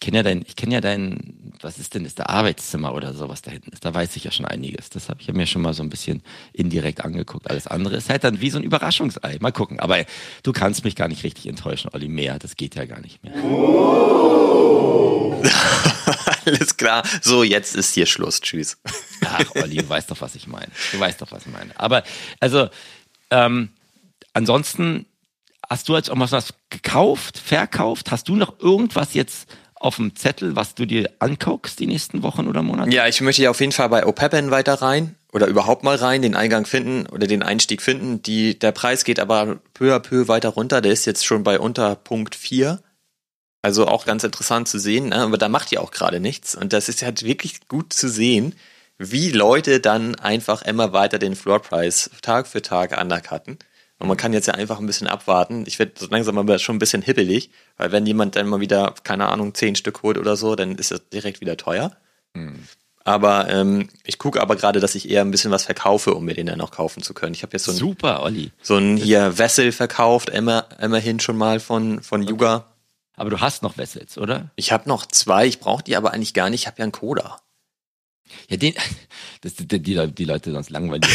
ich kenne ja dein, ich kenne ja dein, was ist denn, ist der Arbeitszimmer oder sowas da hinten ist. Da weiß ich ja schon einiges. Das habe ich mir schon mal so ein bisschen indirekt angeguckt. Alles andere ist halt dann wie so ein Überraschungsei. Mal gucken. Aber du kannst mich gar nicht richtig enttäuschen, Olli. Mehr, das geht ja gar nicht mehr. <laughs> Alles klar. So, jetzt ist hier Schluss. Tschüss. Ach, Olli, du weißt doch, was ich meine. Du weißt doch, was ich meine. Aber, also, ähm, ansonsten, hast du jetzt auch mal was gekauft, verkauft? Hast du noch irgendwas jetzt auf dem Zettel, was du dir anguckst die nächsten Wochen oder Monate? Ja, ich möchte ja auf jeden Fall bei Opepen weiter rein oder überhaupt mal rein, den Eingang finden oder den Einstieg finden. Die, der Preis geht aber peu à peu weiter runter. Der ist jetzt schon bei unter Punkt 4. Also auch ganz interessant zu sehen, ne? aber da macht ihr auch gerade nichts. Und das ist halt wirklich gut zu sehen, wie Leute dann einfach immer weiter den Floorpreis Tag für Tag undercutten. Und man kann jetzt ja einfach ein bisschen abwarten. Ich werde so langsam aber schon ein bisschen hippelig, weil wenn jemand dann mal wieder, keine Ahnung, zehn Stück holt oder so, dann ist es direkt wieder teuer. Mhm. Aber ähm, ich gucke aber gerade, dass ich eher ein bisschen was verkaufe, um mir den dann noch kaufen zu können. Ich habe jetzt so ein super, Olli. So ein hier Wessel verkauft, immer, immerhin schon mal von von. Yuga. Aber du hast noch Wessels, oder? Ich habe noch zwei. Ich brauche die aber eigentlich gar nicht. Ich habe ja einen Coda. Ja, den, <laughs> das, die, die, die Leute sonst langweilig.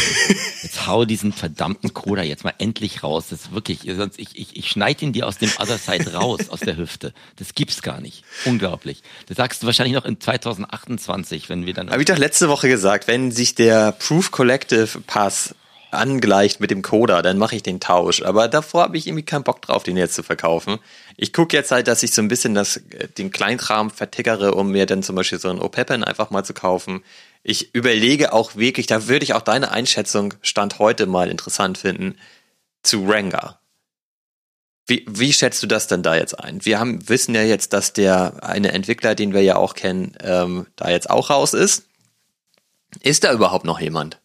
Jetzt hau diesen verdammten Coda jetzt mal endlich raus. Das ist wirklich, sonst ich, ich, ich schneide ihn dir aus dem Other Side raus, aus der Hüfte. Das gibt's gar nicht. Unglaublich. Das sagst du wahrscheinlich noch in 2028, wenn wir dann. Habe ich doch letzte Woche gesagt, wenn sich der Proof Collective Pass angleicht mit dem Coda, dann mache ich den Tausch. Aber davor habe ich irgendwie keinen Bock drauf, den jetzt zu verkaufen. Ich gucke jetzt halt, dass ich so ein bisschen das, äh, den Kleinkram vertickere, um mir dann zum Beispiel so ein Opepen einfach mal zu kaufen. Ich überlege auch wirklich, da würde ich auch deine Einschätzung Stand heute mal interessant finden, zu Ranga. Wie, wie schätzt du das denn da jetzt ein? Wir haben, wissen ja jetzt, dass der eine Entwickler, den wir ja auch kennen, ähm, da jetzt auch raus ist. Ist da überhaupt noch jemand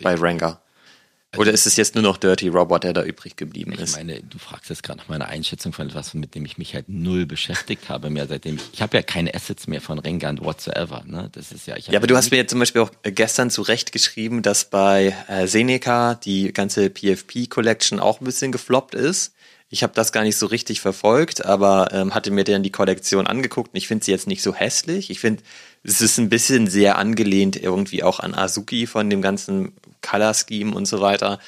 bei Ranga? Oder ist es jetzt nur noch Dirty Robot, der da übrig geblieben ist? Ich meine, du fragst jetzt gerade nach meiner Einschätzung von etwas, mit dem ich mich halt null beschäftigt habe mehr seitdem. Ich, ich habe ja keine Assets mehr von Rengar whatsoever. Ne? Das ist ja. Ich ja, aber du hast mir jetzt zum Beispiel auch gestern zurecht geschrieben, dass bei äh, Seneca die ganze PFP Collection auch ein bisschen gefloppt ist. Ich habe das gar nicht so richtig verfolgt, aber ähm, hatte mir dann die Kollektion angeguckt und ich finde sie jetzt nicht so hässlich. Ich finde, es ist ein bisschen sehr angelehnt irgendwie auch an Azuki von dem ganzen Color Scheme und so weiter.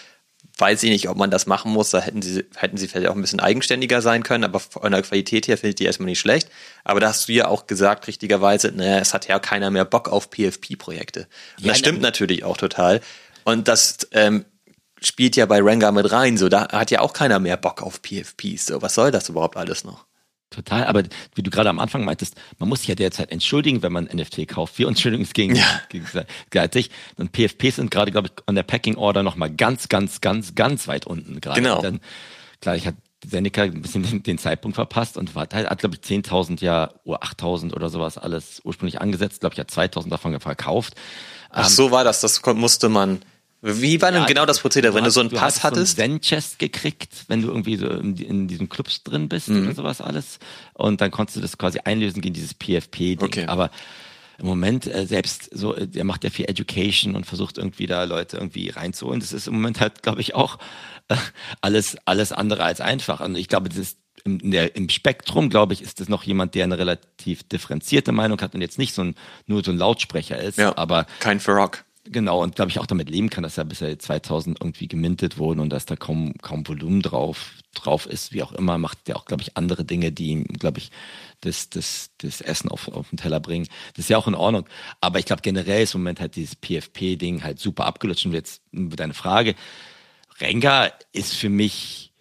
Weiß ich nicht, ob man das machen muss. Da hätten sie, hätten sie vielleicht auch ein bisschen eigenständiger sein können, aber von der Qualität her finde ich die erstmal nicht schlecht. Aber da hast du ja auch gesagt, richtigerweise, naja, es hat ja keiner mehr Bock auf PFP-Projekte. Ja, das stimmt natürlich auch total. Und das ähm, spielt ja bei Rengar mit rein. So, da hat ja auch keiner mehr Bock auf PFPs. So, was soll das überhaupt alles noch? Total, aber wie du gerade am Anfang meintest, man muss sich ja derzeit entschuldigen, wenn man NFT kauft. Wir entschuldigen uns gegen, ja. gegenseitig. Und PFPs sind gerade, glaube ich, an der Packing Order nochmal ganz, ganz, ganz, ganz weit unten gerade. Genau. Dann, klar, ich hatte Seneca ein bisschen den, Zeitpunkt verpasst und war, hat, glaube ich, 10.000 ja, oder 8.000 oder sowas alles ursprünglich angesetzt. Glaube ich, hat 2.000 davon verkauft. Ach, ähm, so war das. Das musste man wie war denn ja, genau das Prozedere, wenn du so einen du Pass hattest? Du so einen Zen-Chest gekriegt, wenn du irgendwie so in, in diesen Clubs drin bist mhm. oder sowas alles. Und dann konntest du das quasi einlösen gegen dieses PFP-Ding. Okay. Aber im Moment äh, selbst so, äh, der macht ja viel Education und versucht irgendwie da Leute irgendwie reinzuholen. Das ist im Moment halt, glaube ich, auch äh, alles, alles andere als einfach. Und ich glaube, das ist im, der, im Spektrum, glaube ich, ist das noch jemand, der eine relativ differenzierte Meinung hat und jetzt nicht so ein, nur so ein Lautsprecher ist. Ja, aber kein Farrock. Genau, und glaube ich auch damit leben kann, dass er bisher 2000 irgendwie gemintet wurden und dass da kaum, kaum Volumen drauf, drauf ist, wie auch immer, macht der auch, glaube ich, andere Dinge, die ihm, glaube ich, das, das, das Essen auf, auf den Teller bringen. Das ist ja auch in Ordnung. Aber ich glaube, generell ist im Moment halt dieses PFP-Ding halt super abgelutscht. Und jetzt deine Frage. Renga ist für mich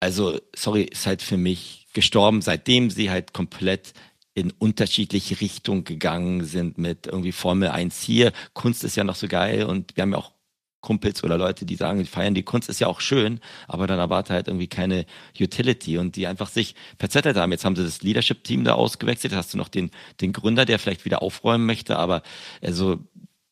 also, sorry, ist halt für mich gestorben, seitdem sie halt komplett in unterschiedliche Richtungen gegangen sind mit irgendwie Formel 1 hier. Kunst ist ja noch so geil und wir haben ja auch Kumpels oder Leute, die sagen, die feiern die Kunst ist ja auch schön, aber dann erwarte halt irgendwie keine Utility und die einfach sich verzettelt haben. Jetzt haben sie das Leadership-Team da ausgewechselt, hast du noch den, den Gründer, der vielleicht wieder aufräumen möchte, aber also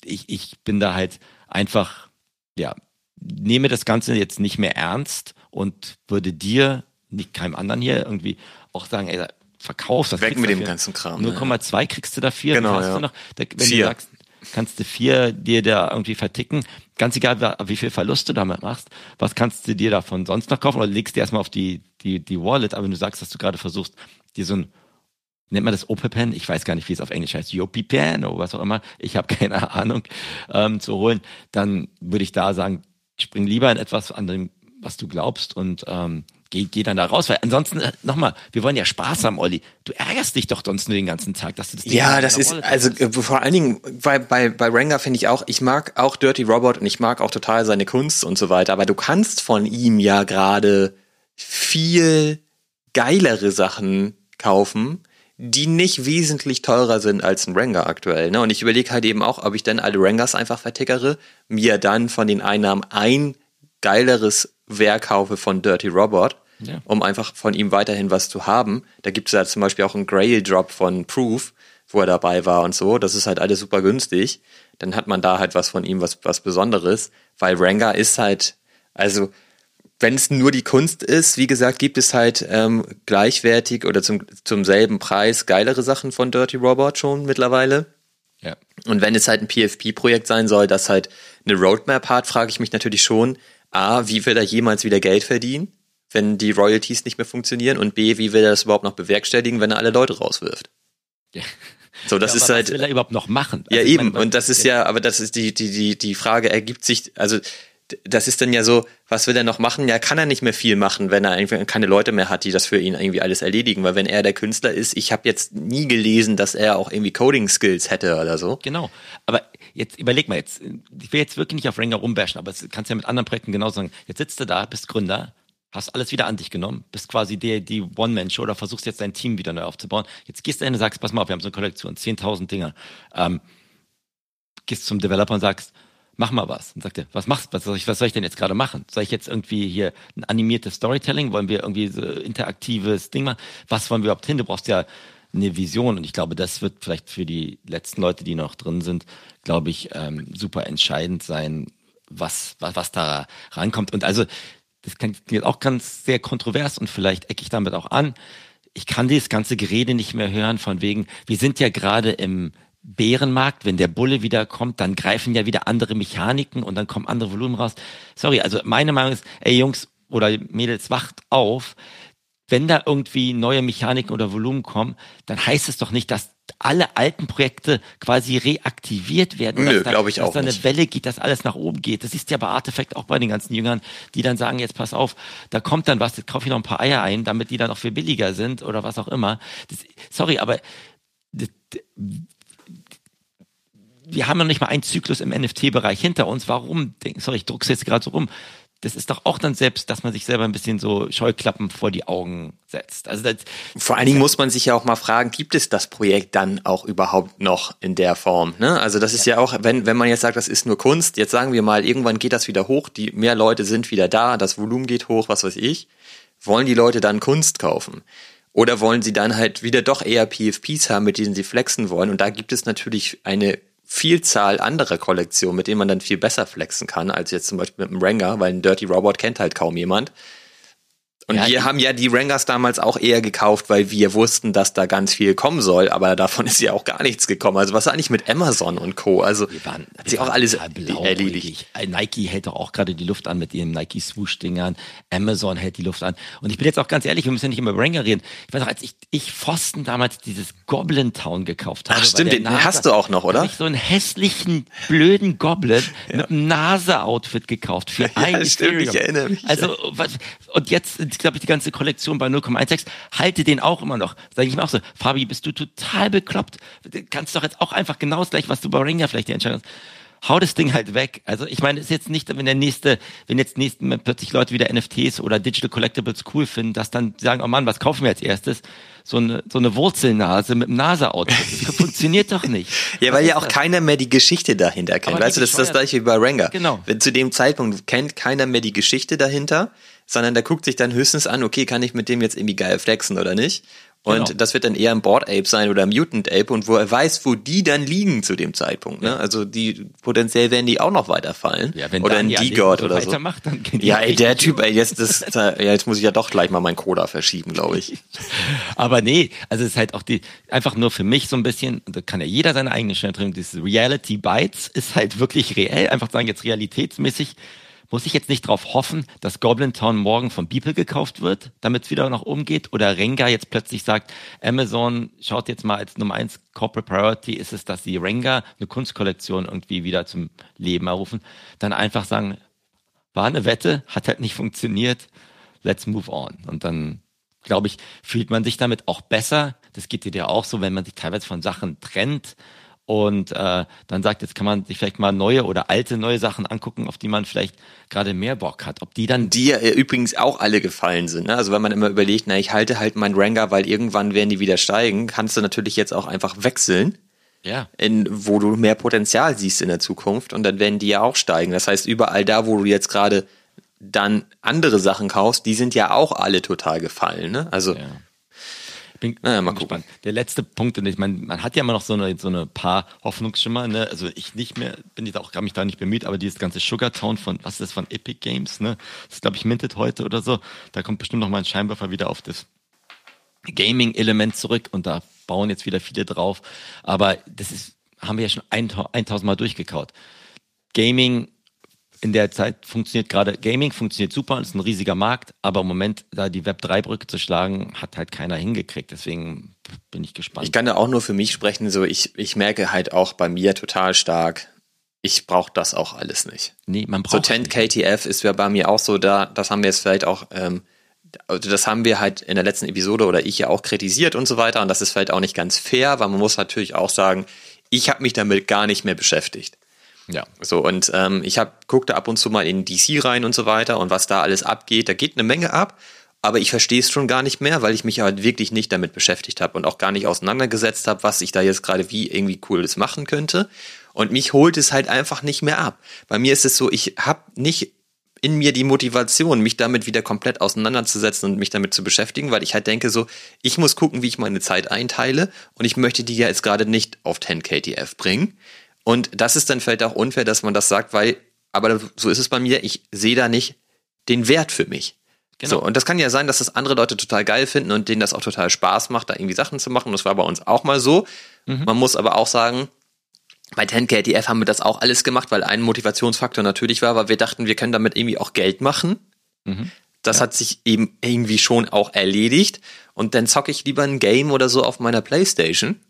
ich, ich bin da halt einfach, ja, nehme das Ganze jetzt nicht mehr ernst und würde dir, nicht keinem anderen hier, irgendwie auch sagen, ey, verkaufst das. Weg mit dem ganzen Kram. 0,2 ne? kriegst du dafür. Genau, ja. du noch, da, wenn vier. du sagst, kannst du vier dir da irgendwie verticken. Ganz egal, wie viel Verlust du damit machst, was kannst du dir davon sonst noch kaufen oder legst du erstmal auf die, die, die Wallet. Aber wenn du sagst, dass du gerade versuchst, dir so ein nennt man das OPEPEN, ich weiß gar nicht, wie es auf Englisch heißt, YopiPen oder was auch immer, ich habe <laughs> keine Ahnung, ähm, zu holen, dann würde ich da sagen, spring lieber in etwas an dem, was du glaubst und ähm, geh, geh dann da raus, weil ansonsten, äh, nochmal, wir wollen ja Spaß haben, Olli. Du ärgerst dich doch sonst nur den ganzen Tag, dass du das Ding Ja, das ist, also äh, vor allen Dingen bei, bei, bei Ranga finde ich auch, ich mag auch Dirty Robot und ich mag auch total seine Kunst und so weiter, aber du kannst von ihm ja gerade viel geilere Sachen kaufen, die nicht wesentlich teurer sind als ein Ranga aktuell. Ne? Und ich überlege halt eben auch, ob ich dann alle Rangas einfach vertickere, mir dann von den Einnahmen ein geileres Werk kaufe von Dirty Robot, ja. um einfach von ihm weiterhin was zu haben. Da gibt es ja zum Beispiel auch einen Grail Drop von Proof, wo er dabei war und so. Das ist halt alles super günstig. Dann hat man da halt was von ihm, was, was Besonderes, weil Ranga ist halt, also wenn es nur die Kunst ist, wie gesagt, gibt es halt ähm, gleichwertig oder zum, zum selben Preis geilere Sachen von Dirty Robot schon mittlerweile. Ja. Und wenn es halt ein PFP-Projekt sein soll, das halt eine Roadmap hat, frage ich mich natürlich schon, A, wie will er jemals wieder Geld verdienen, wenn die Royalties nicht mehr funktionieren? Und B, wie will er das überhaupt noch bewerkstelligen, wenn er alle Leute rauswirft? Ja. So, das ja, ist halt. Was will er überhaupt noch machen? Also ja, eben. Meine, und das ist ja, aber das ist die, die, die, die Frage ergibt sich, also das ist dann ja so, was will er noch machen? Ja, kann er nicht mehr viel machen, wenn er einfach keine Leute mehr hat, die das für ihn irgendwie alles erledigen. Weil wenn er der Künstler ist, ich habe jetzt nie gelesen, dass er auch irgendwie Coding-Skills hätte oder so. Genau. Aber jetzt überleg mal jetzt, ich will jetzt wirklich nicht auf Ranger rumbashen, aber das kannst du ja mit anderen Projekten genauso sagen. Jetzt sitzt du da, bist Gründer, hast alles wieder an dich genommen, bist quasi die, die One-Man-Show oder versuchst jetzt dein Team wieder neu aufzubauen. Jetzt gehst du hin und sagst, pass mal auf, wir haben so eine Kollektion, 10.000 Dinger. Ähm, gehst zum Developer und sagst, mach mal was. Und sagte, was machst, was was soll ich denn jetzt gerade machen? Soll ich jetzt irgendwie hier ein animiertes Storytelling? Wollen wir irgendwie so interaktives Ding machen? Was wollen wir überhaupt hin? Du brauchst ja eine Vision und ich glaube, das wird vielleicht für die letzten Leute, die noch drin sind, glaube ich, ähm, super entscheidend sein, was, was, was da rankommt. Und also, das kann jetzt auch ganz sehr kontrovers und vielleicht ecke ich damit auch an. Ich kann dieses ganze Gerede nicht mehr hören von wegen, wir sind ja gerade im Bärenmarkt, wenn der Bulle wieder kommt, dann greifen ja wieder andere Mechaniken und dann kommen andere Volumen raus. Sorry, also meine Meinung ist, ey Jungs oder Mädels, wacht auf. Wenn da irgendwie neue Mechaniken oder Volumen kommen, dann heißt es doch nicht, dass alle alten Projekte quasi reaktiviert werden. Nö, glaube ich dass auch da eine nicht. Welle geht, dass alles nach oben geht. Das ist ja bei Artefakt auch bei den ganzen Jüngern, die dann sagen, jetzt pass auf, da kommt dann was, jetzt kaufe ich noch ein paar Eier ein, damit die dann auch viel billiger sind oder was auch immer. Das, sorry, aber das, wir haben noch nicht mal einen Zyklus im NFT-Bereich hinter uns. Warum? Sorry, ich druck's jetzt gerade so rum. Das ist doch auch dann selbst, dass man sich selber ein bisschen so Scheuklappen vor die Augen setzt. Also das, Vor allen Dingen muss man sich ja auch mal fragen, gibt es das Projekt dann auch überhaupt noch in der Form? Ne? Also das ist ja. ja auch, wenn, wenn man jetzt sagt, das ist nur Kunst, jetzt sagen wir mal, irgendwann geht das wieder hoch, die mehr Leute sind wieder da, das Volumen geht hoch, was weiß ich. Wollen die Leute dann Kunst kaufen? Oder wollen sie dann halt wieder doch eher PFPs haben, mit denen sie flexen wollen? Und da gibt es natürlich eine Vielzahl anderer Kollektionen, mit denen man dann viel besser flexen kann, als jetzt zum Beispiel mit einem Ranger, weil ein Dirty Robot kennt halt kaum jemand. Und ja, wir haben ja die Rangers damals auch eher gekauft, weil wir wussten, dass da ganz viel kommen soll, aber davon <laughs> ist ja auch gar nichts gekommen. Also was eigentlich mit Amazon und Co. Also wir waren, hat sich auch alles erledigt. Nike hält doch auch gerade die Luft an mit ihren Nike Swoosh Dingern. Amazon hält die Luft an. Und ich bin jetzt auch ganz ehrlich, wir müssen ja nicht immer über Ranger reden. Ich weiß noch, als ich, ich Pfosten damals dieses Goblin Town gekauft habe. Ach stimmt, den NASA, hast du auch noch, oder? Ich so einen hässlichen, blöden Goblin <laughs> ja. mit einem NASA-Outfit gekauft für <laughs> ja, ein stimmt, Ethereum. ich erinnere mich. Also, was, und jetzt glaube ich, die ganze Kollektion bei 0,16, halte den auch immer noch. Sage ich mir auch so, Fabi, bist du total bekloppt? Kannst doch jetzt auch einfach genau das gleiche, was du bei Ringer vielleicht die Entscheidung hast. Hau das Ding halt weg. Also ich meine, es ist jetzt nicht, wenn der nächste, wenn jetzt nächsten plötzlich Leute wieder NFTs oder Digital Collectibles cool finden, dass dann sagen, oh Mann, was kaufen wir als erstes? So eine, so eine Wurzelnase mit einem Nase-Outfit. Das <laughs> funktioniert doch nicht. ja, weil ja auch das? keiner mehr die Geschichte dahinter kennt. Aber weißt du, das ist das gleiche wie bei Ranga. Genau. Wenn zu dem Zeitpunkt kennt keiner mehr die Geschichte dahinter, sondern der guckt sich dann höchstens an, okay, kann ich mit dem jetzt irgendwie geil flexen oder nicht? Und genau. das wird dann eher ein Board Ape sein oder ein Mutant Ape und wo er weiß, wo die dann liegen zu dem Zeitpunkt. Ne? Also die potenziell werden die auch noch weiterfallen. Ja, wenn oder ein D-God oder so. Macht, dann ja, ey, der Typ, ey, jetzt, das, ja, jetzt muss ich ja doch gleich mal meinen Coda verschieben, glaube ich. <laughs> Aber nee, also es ist halt auch die, einfach nur für mich so ein bisschen, da kann ja jeder seine eigene Stelle drin, dieses Reality Bites ist halt wirklich reell, einfach sagen jetzt realitätsmäßig muss ich jetzt nicht darauf hoffen, dass Goblin Town morgen von Beeple gekauft wird, damit es wieder nach oben geht? Oder Renga jetzt plötzlich sagt, Amazon schaut jetzt mal als Nummer eins Corporate Priority ist es, dass sie Renga eine Kunstkollektion irgendwie wieder zum Leben errufen. Dann einfach sagen, war eine Wette, hat halt nicht funktioniert, let's move on. Und dann, glaube ich, fühlt man sich damit auch besser. Das geht dir ja auch so, wenn man sich teilweise von Sachen trennt und äh, dann sagt, jetzt kann man sich vielleicht mal neue oder alte neue Sachen angucken, auf die man vielleicht gerade mehr Bock hat. Ob die dann die ja übrigens auch alle gefallen sind. Ne? Also wenn man immer überlegt, na ich halte halt meinen Ranga, weil irgendwann werden die wieder steigen, kannst du natürlich jetzt auch einfach wechseln. Ja. In, wo du mehr Potenzial siehst in der Zukunft und dann werden die ja auch steigen. Das heißt, überall da, wo du jetzt gerade dann andere Sachen kaufst, die sind ja auch alle total gefallen. Ne? Also ja bin, naja, mal gucken. Gespannt. Der letzte Punkt, und ich meine, man hat ja immer noch so eine, so eine paar Hoffnungsschimmer, ne? Also ich nicht mehr, bin jetzt auch gar mich da nicht bemüht, aber dieses ganze Sugar Town von, was ist das, von Epic Games, ne? Das ist, glaube ich, minted heute oder so. Da kommt bestimmt noch mal ein Scheinwerfer wieder auf das Gaming-Element zurück und da bauen jetzt wieder viele drauf. Aber das ist, haben wir ja schon 1000 Mal durchgekaut. Gaming in der Zeit funktioniert gerade Gaming, funktioniert super ist ein riesiger Markt, aber im Moment da die Web3-Brücke zu schlagen, hat halt keiner hingekriegt. Deswegen bin ich gespannt. Ich kann da auch nur für mich sprechen. So, ich, ich merke halt auch bei mir total stark, ich brauche das auch alles nicht. Nee, man braucht So 10 KTF ist ja bei mir auch so da, das haben wir jetzt vielleicht auch, ähm, also das haben wir halt in der letzten Episode oder ich ja auch kritisiert und so weiter und das ist vielleicht auch nicht ganz fair, weil man muss natürlich auch sagen, ich habe mich damit gar nicht mehr beschäftigt. Ja. So, und ähm, ich hab, guckte ab und zu mal in DC rein und so weiter und was da alles abgeht. Da geht eine Menge ab, aber ich verstehe es schon gar nicht mehr, weil ich mich halt wirklich nicht damit beschäftigt habe und auch gar nicht auseinandergesetzt habe, was ich da jetzt gerade wie irgendwie Cooles machen könnte. Und mich holt es halt einfach nicht mehr ab. Bei mir ist es so, ich habe nicht in mir die Motivation, mich damit wieder komplett auseinanderzusetzen und mich damit zu beschäftigen, weil ich halt denke so, ich muss gucken, wie ich meine Zeit einteile und ich möchte die ja jetzt gerade nicht auf 10 KTF bringen. Und das ist dann vielleicht auch unfair, dass man das sagt, weil, aber so ist es bei mir, ich sehe da nicht den Wert für mich. Genau. So, und das kann ja sein, dass das andere Leute total geil finden und denen das auch total Spaß macht, da irgendwie Sachen zu machen. Das war bei uns auch mal so. Mhm. Man muss aber auch sagen, bei 10KTF haben wir das auch alles gemacht, weil ein Motivationsfaktor natürlich war, weil wir dachten, wir können damit irgendwie auch Geld machen. Mhm. Das ja. hat sich eben irgendwie schon auch erledigt. Und dann zocke ich lieber ein Game oder so auf meiner Playstation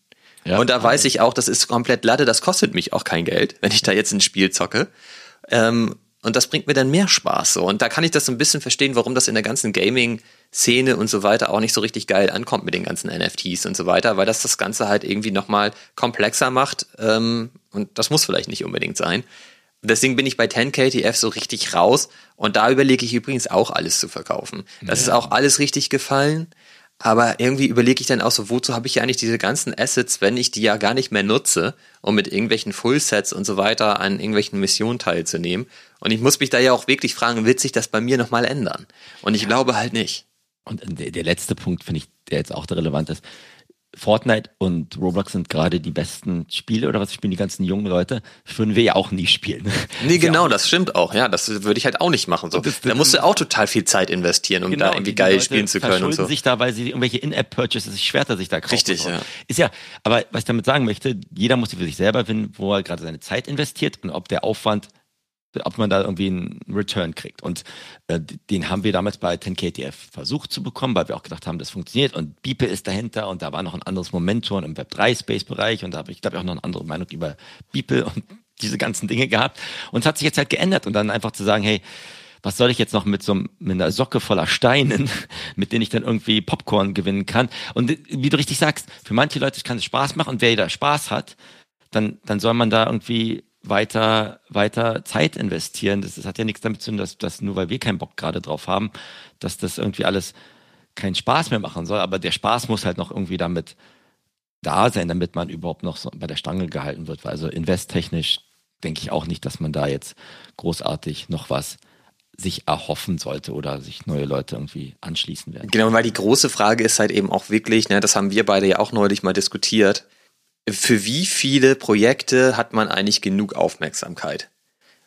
ja. Und da weiß ich auch, das ist komplett Latte, das kostet mich auch kein Geld, wenn ich da jetzt ein Spiel zocke. Ähm, und das bringt mir dann mehr Spaß so. Und da kann ich das so ein bisschen verstehen, warum das in der ganzen Gaming-Szene und so weiter auch nicht so richtig geil ankommt mit den ganzen NFTs und so weiter, weil das das Ganze halt irgendwie nochmal komplexer macht. Ähm, und das muss vielleicht nicht unbedingt sein. Deswegen bin ich bei 10KTF so richtig raus. Und da überlege ich übrigens auch alles zu verkaufen. Das ja. ist auch alles richtig gefallen. Aber irgendwie überlege ich dann auch so, wozu habe ich ja eigentlich diese ganzen Assets, wenn ich die ja gar nicht mehr nutze, um mit irgendwelchen Fullsets und so weiter an irgendwelchen Missionen teilzunehmen. Und ich muss mich da ja auch wirklich fragen, wird sich das bei mir nochmal ändern? Und ich ja. glaube halt nicht. Und der, der letzte Punkt, finde ich, der jetzt auch der relevant ist. Fortnite und Roblox sind gerade die besten Spiele oder was spielen die ganzen jungen Leute, würden wir ja auch nie spielen. Nee, genau, das stimmt auch. Ja, das würde ich halt auch nicht machen. So. Das, da musst du auch total viel Zeit investieren, um genau, da irgendwie geil spielen zu können und so. sich da, weil sie irgendwelche In-App-Purchases schwerter sich da kaufen. Richtig, ja. Ist ja, aber was ich damit sagen möchte, jeder muss für sich selber finden, wo er gerade seine Zeit investiert und ob der Aufwand ob man da irgendwie einen Return kriegt. Und äh, den haben wir damals bei 10KTF versucht zu bekommen, weil wir auch gedacht haben, das funktioniert und Beeple ist dahinter und da war noch ein anderes Momentum im Web3-Space-Bereich und da habe ich, glaube ich, auch noch eine andere Meinung über Beeple und diese ganzen Dinge gehabt. Und es hat sich jetzt halt geändert und dann einfach zu sagen, hey, was soll ich jetzt noch mit so mit einer Socke voller Steinen, <laughs> mit denen ich dann irgendwie Popcorn gewinnen kann? Und wie du richtig sagst, für manche Leute kann es Spaß machen und wer da Spaß hat, dann, dann soll man da irgendwie weiter, weiter Zeit investieren. Das, das hat ja nichts damit zu tun, dass, dass nur weil wir keinen Bock gerade drauf haben, dass das irgendwie alles keinen Spaß mehr machen soll. Aber der Spaß muss halt noch irgendwie damit da sein, damit man überhaupt noch so bei der Stange gehalten wird. Also investtechnisch denke ich auch nicht, dass man da jetzt großartig noch was sich erhoffen sollte oder sich neue Leute irgendwie anschließen werden. Genau, weil die große Frage ist halt eben auch wirklich, ne, das haben wir beide ja auch neulich mal diskutiert, für wie viele Projekte hat man eigentlich genug Aufmerksamkeit?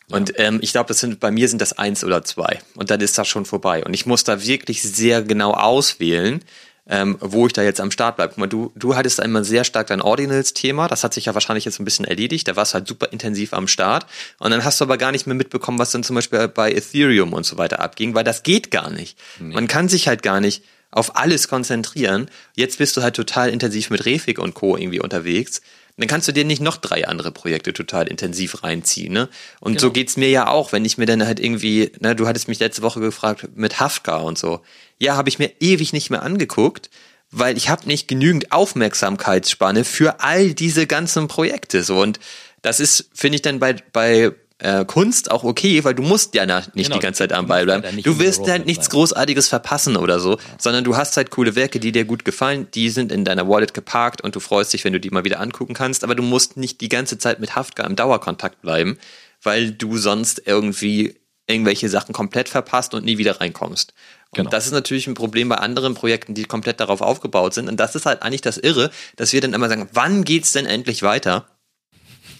Und ähm, ich glaube, das sind bei mir sind das eins oder zwei. Und dann ist das schon vorbei. Und ich muss da wirklich sehr genau auswählen, ähm, wo ich da jetzt am Start bleibe. Guck mal, du, du hattest einmal sehr stark dein Ordinals-Thema. Das hat sich ja wahrscheinlich jetzt ein bisschen erledigt. Da warst du halt super intensiv am Start. Und dann hast du aber gar nicht mehr mitbekommen, was dann zum Beispiel bei Ethereum und so weiter abging, weil das geht gar nicht. Nee. Man kann sich halt gar nicht auf alles konzentrieren. Jetzt bist du halt total intensiv mit Refik und Co. irgendwie unterwegs dann kannst du dir nicht noch drei andere Projekte total intensiv reinziehen. Ne? Und genau. so geht's mir ja auch, wenn ich mir dann halt irgendwie, ne, du hattest mich letzte Woche gefragt mit Hafka und so. Ja, habe ich mir ewig nicht mehr angeguckt, weil ich habe nicht genügend Aufmerksamkeitsspanne für all diese ganzen Projekte. So und das ist, finde ich dann bei bei äh, Kunst auch okay, weil du musst ja nicht genau, die ganze Zeit am Ball bleiben. Du wirst halt nichts Großartiges verpassen oder so, ja. sondern du hast halt coole Werke, die dir gut gefallen, die sind in deiner Wallet geparkt und du freust dich, wenn du die mal wieder angucken kannst, aber du musst nicht die ganze Zeit mit Haftka im Dauerkontakt bleiben, weil du sonst irgendwie irgendwelche Sachen komplett verpasst und nie wieder reinkommst. Und genau. das ist natürlich ein Problem bei anderen Projekten, die komplett darauf aufgebaut sind. Und das ist halt eigentlich das Irre, dass wir dann immer sagen, wann geht's denn endlich weiter?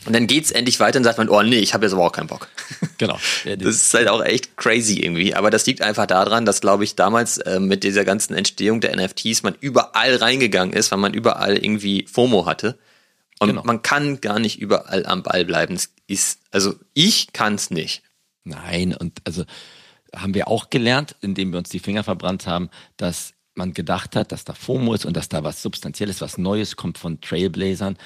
Und dann geht's endlich weiter und sagt man, oh nee, ich habe jetzt aber auch keinen Bock. <laughs> Genau. Das ist halt auch echt crazy irgendwie. Aber das liegt einfach daran, dass, glaube ich, damals äh, mit dieser ganzen Entstehung der NFTs man überall reingegangen ist, weil man überall irgendwie FOMO hatte. Und genau. man kann gar nicht überall am Ball bleiben. Es ist, also ich kann's nicht. Nein, und also haben wir auch gelernt, indem wir uns die Finger verbrannt haben, dass man gedacht hat, dass da FOMO ist und dass da was Substanzielles, was Neues kommt von Trailblazern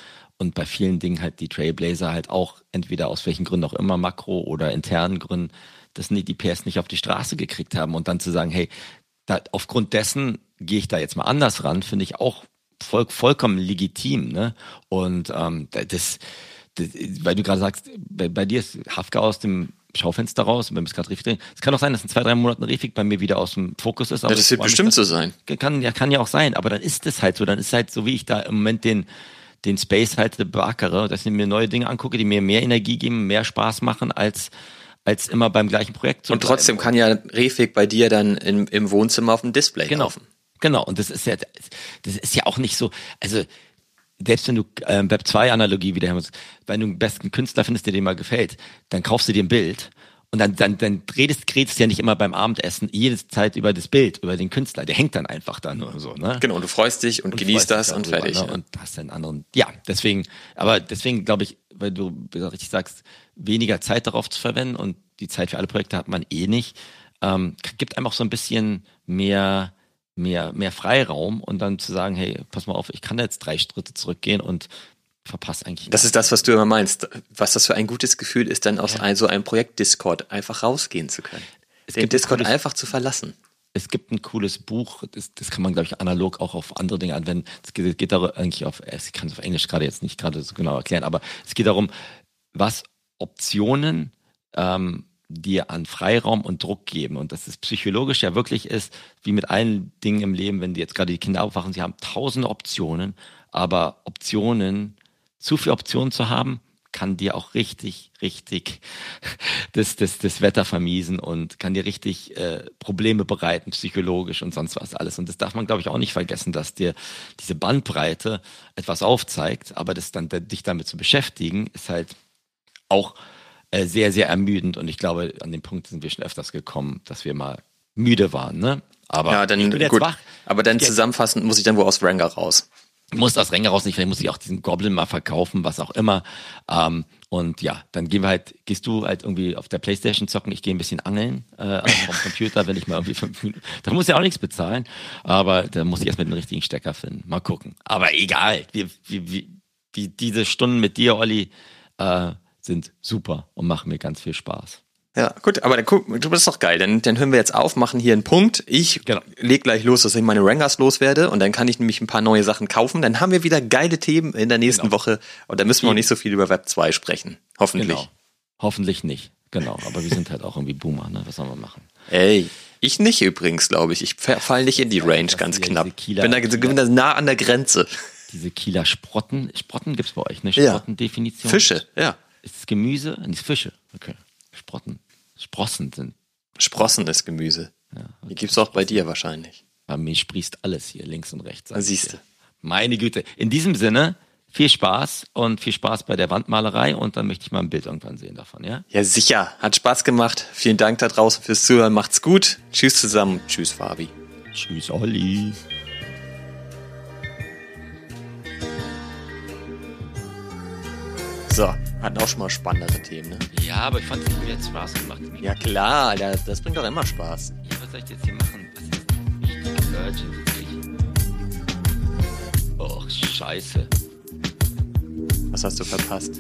und bei vielen Dingen halt die Trailblazer halt auch entweder aus welchen Gründen auch immer, Makro oder internen Gründen, dass die PS nicht auf die Straße gekriegt haben und dann zu sagen, hey, da, aufgrund dessen gehe ich da jetzt mal anders ran, finde ich auch voll, vollkommen legitim. Ne? Und ähm, das, das, weil du gerade sagst, bei, bei dir ist Hafka aus dem Schaufenster raus, wenn wir es gerade Refik drehen. Es kann auch sein, dass in zwei, drei Monaten Refik bei mir wieder aus dem Fokus ist. Aber ja, das wird bestimmt so sein. Kann ja, kann ja auch sein, aber dann ist es halt so. Dann ist halt so, wie ich da im Moment den, den Space halt beackere, dass ich mir neue Dinge angucke, die mir mehr Energie geben, mehr Spaß machen als als immer beim gleichen Projekt zu Und trotzdem kann ja Refik bei dir dann im, im Wohnzimmer auf dem Display genau. laufen. Genau, und das ist ja, das ist ja auch nicht so, also selbst wenn du äh, Web 2 Analogie wieder haben wenn du einen besten Künstler findest, der dir mal gefällt, dann kaufst du dir ein Bild und dann, dann, dann redest, redest du ja nicht immer beim Abendessen jede Zeit über das Bild, über den Künstler. Der hängt dann einfach da nur so, ne? Genau, und du freust dich und, und genießt das und fertig. Ne? Und hast einen anderen, ja, deswegen, aber deswegen glaube ich, weil du richtig sagst, weniger Zeit darauf zu verwenden und die Zeit für alle Projekte hat man eh nicht, ähm, gibt einem auch so ein bisschen mehr, mehr, mehr Freiraum und dann zu sagen, hey, pass mal auf, ich kann da jetzt drei Schritte zurückgehen und verpasst eigentlich. Das ist das, was du immer meinst. Was das für ein gutes Gefühl ist, dann aus ja. ein, so einem Projekt Discord einfach rausgehen zu können. Es Den Discord cooles, einfach zu verlassen. Es gibt ein cooles Buch, das, das kann man, glaube ich, analog auch auf andere Dinge anwenden. Es geht, geht darum, eigentlich auf, ich kann es auf Englisch gerade jetzt nicht gerade so genau erklären, aber es geht darum, was Optionen ähm, dir an Freiraum und Druck geben. Und dass es psychologisch ja wirklich ist, wie mit allen Dingen im Leben, wenn die jetzt gerade die Kinder aufwachen, sie haben tausende Optionen, aber Optionen zu viele Optionen zu haben, kann dir auch richtig, richtig <laughs> das, das, das Wetter vermiesen und kann dir richtig äh, Probleme bereiten, psychologisch und sonst was alles. Und das darf man, glaube ich, auch nicht vergessen, dass dir diese Bandbreite etwas aufzeigt, aber das dann dich damit zu beschäftigen, ist halt auch äh, sehr, sehr ermüdend. Und ich glaube, an dem Punkt sind wir schon öfters gekommen, dass wir mal müde waren, ne? Aber ja, dann, gut. Wach. Aber dann zusammenfassend muss ich dann wohl aus Ranger raus muss das Ränger raus nicht, vielleicht muss ich auch diesen Goblin mal verkaufen, was auch immer. Ähm, und ja, dann gehen wir halt, gehst du halt irgendwie auf der Playstation zocken, ich gehe ein bisschen angeln äh, vom <laughs> Computer, wenn ich mal irgendwie fünf Minuten. Da muss ja auch nichts bezahlen, aber da muss ich erst mit dem richtigen Stecker finden. Mal gucken. Aber egal, wie, wie, wie, wie diese Stunden mit dir, Olli, äh, sind super und machen mir ganz viel Spaß. Ja, gut, aber dann guck, du bist doch geil. Dann, dann hören wir jetzt auf, machen hier einen Punkt. Ich Genau. leg gleich los, dass ich meine Rangers loswerde und dann kann ich nämlich ein paar neue Sachen kaufen. Dann haben wir wieder geile Themen in der nächsten Genau. Woche und dann müssen wir auch nicht so viel über Web 2 sprechen. Hoffentlich. Genau. Hoffentlich nicht. Genau. Aber wir sind halt auch irgendwie Boomer, ne? Was sollen wir machen? Ey, ich nicht übrigens, glaube ich. Ich fall nicht in die Range das ganz ja knapp. Kieler- bin, da, bin da nah an der Grenze. Diese Kieler Sprotten. Sprotten gibt's bei euch, ne? Ja. Sprottendefinition. Fische, ja. Ist es Gemüse? Nee, ist Fische. Okay. Sprotten. Sprossen sind. Sprossen ist Gemüse. Die gibt's auch bei dir wahrscheinlich. Bei mir sprießt alles hier links und rechts. Siehst du. Meine Güte. In diesem Sinne, viel Spaß und viel Spaß bei der Wandmalerei und dann möchte ich mal ein Bild irgendwann sehen davon, ja? Ja, sicher. Hat Spaß gemacht. Vielen Dank da draußen fürs Zuhören. Macht's gut. Tschüss zusammen. Tschüss, Fabi. Tschüss, Olli. So, hatten auch schon mal spannendere Themen, ne? Ja, aber ich fand es irgendwie hat Spaß gemacht. Ja klar, das, das bringt doch immer Spaß. Ja, was soll ich jetzt hier machen? Was ist wichtig? Urgent. wirklich? Och, scheiße. Was hast du verpasst?